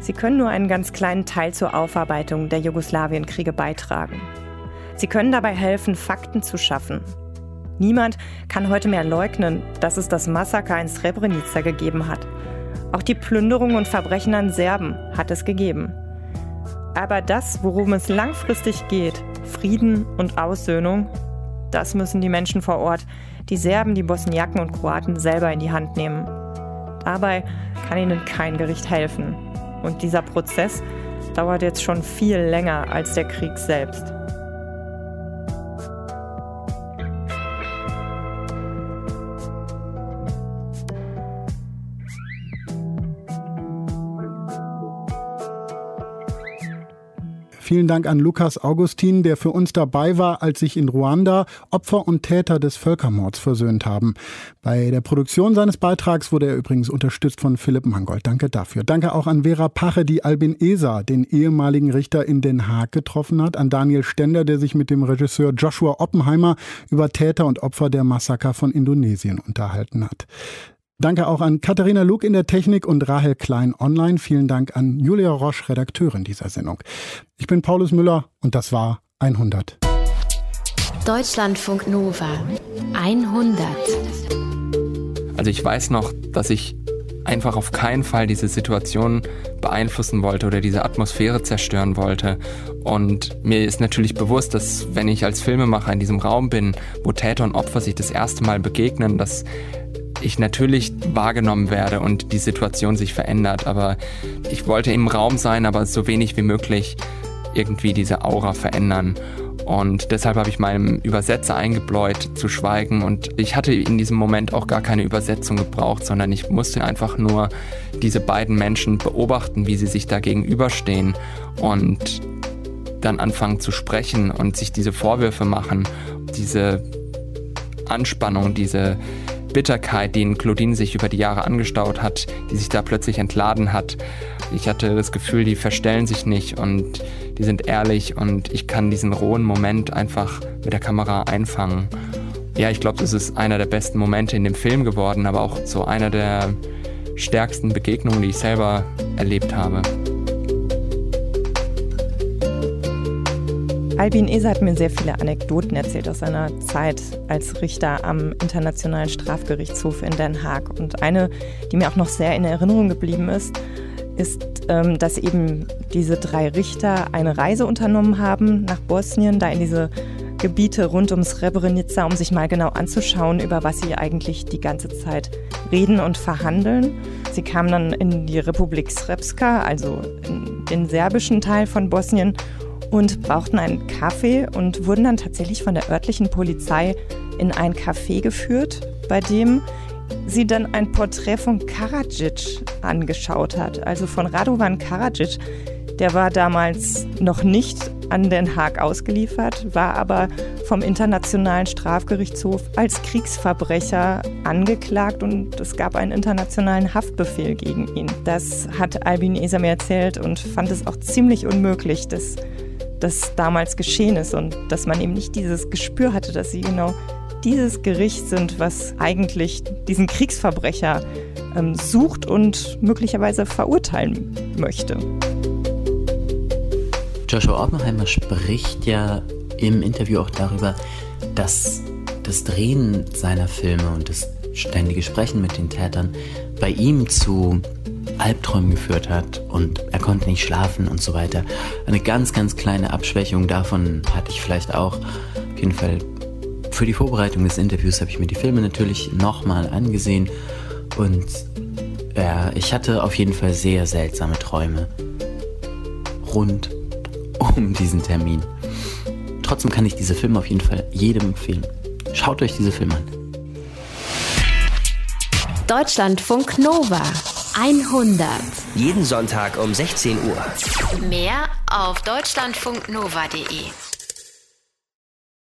S18: sie können nur einen ganz kleinen Teil zur Aufarbeitung der Jugoslawienkriege beitragen. Sie können dabei helfen, Fakten zu schaffen. Niemand kann heute mehr leugnen, dass es das Massaker in Srebrenica gegeben hat. Auch die Plünderung und Verbrechen an Serben hat es gegeben. Aber das, worum es langfristig geht, Frieden und Aussöhnung, das müssen die Menschen vor Ort, die Serben, die Bosniaken und Kroaten selber in die Hand nehmen. Dabei kann ihnen kein Gericht helfen. Und dieser Prozess dauert jetzt schon viel länger als der Krieg selbst.
S3: Vielen Dank an Lukas Augustin, der für uns dabei war, als sich in Ruanda Opfer und Täter des Völkermords versöhnt haben. Bei der Produktion seines Beitrags wurde er übrigens unterstützt von Philipp Mangold. Danke dafür. Danke auch an Vera Pache, die Albin Esa, den ehemaligen Richter in Den Haag, getroffen hat. An Daniel Stender, der sich mit dem Regisseur Joshua Oppenheimer über Täter und Opfer der Massaker von Indonesien unterhalten hat. Danke auch an Katharina Luke in der Technik und Rahel Klein online. Vielen Dank an Julia Roche, Redakteurin dieser Sendung. Ich bin Paulus Müller und das war 100.
S25: Deutschlandfunk Nova 100.
S4: Also ich weiß noch, dass ich einfach auf keinen Fall diese Situation beeinflussen wollte oder diese Atmosphäre zerstören wollte. Und mir ist natürlich bewusst, dass wenn ich als Filmemacher in diesem Raum bin, wo Täter und Opfer sich das erste Mal begegnen, dass ich natürlich wahrgenommen werde und die Situation sich verändert. Aber ich wollte im Raum sein, aber so wenig wie möglich irgendwie diese Aura verändern. Und deshalb habe ich meinem Übersetzer eingebläut zu schweigen. Und ich hatte in diesem Moment auch gar keine Übersetzung gebraucht, sondern ich musste einfach nur diese beiden Menschen beobachten, wie sie sich da gegenüberstehen und dann anfangen zu sprechen und sich diese Vorwürfe machen, diese Anspannung, diese Bitterkeit, die in Claudine sich über die Jahre angestaut hat, die sich da plötzlich entladen hat. Ich hatte das Gefühl, die verstellen sich nicht und die sind ehrlich und ich kann diesen rohen Moment einfach mit der Kamera einfangen. Ja, ich glaube, das ist einer der besten Momente in dem Film geworden, aber auch so einer der stärksten Begegnungen, die ich selber erlebt habe.
S18: Albin Ese hat mir sehr viele Anekdoten erzählt aus seiner Zeit als Richter am Internationalen Strafgerichtshof in Den Haag. Und eine, die mir auch noch sehr in Erinnerung geblieben ist, ist, ähm, dass eben diese drei Richter eine Reise unternommen haben nach Bosnien, da in diese Gebiete rund um Srebrenica, um sich mal genau anzuschauen, über was sie eigentlich die ganze Zeit reden und verhandeln. Sie kamen dann in die Republik Srpska, also in den serbischen Teil von Bosnien, und brauchten einen Kaffee und wurden dann tatsächlich von der örtlichen Polizei in ein Café geführt, bei dem sie dann ein Porträt von Karadzic angeschaut hat, also von Radovan Karadzic. Der war damals noch nicht an Den Haag ausgeliefert, war aber vom Internationalen Strafgerichtshof als Kriegsverbrecher angeklagt und es gab einen internationalen Haftbefehl gegen ihn. Das hat Albin Esam erzählt und fand es auch ziemlich unmöglich, dass das damals geschehen ist und dass man eben nicht dieses Gespür hatte, dass sie genau dieses Gericht sind, was eigentlich diesen Kriegsverbrecher ähm, sucht und möglicherweise verurteilen möchte.
S14: Joshua Oppenheimer spricht ja im Interview auch darüber, dass das Drehen seiner Filme und das ständige Sprechen mit den Tätern bei ihm zu Albträumen geführt hat und er konnte nicht schlafen und so weiter. Eine ganz, ganz kleine Abschwächung davon hatte ich vielleicht auch. Auf jeden Fall für die Vorbereitung des Interviews habe ich mir die Filme natürlich nochmal angesehen und ja, ich hatte auf jeden Fall sehr seltsame Träume rund um diesen Termin. Trotzdem kann ich diese Filme auf jeden Fall jedem empfehlen. Schaut euch diese Filme an.
S25: Deutschlandfunk Nova 100.
S26: Jeden Sonntag um 16 Uhr.
S25: Mehr auf deutschlandfunknova.de.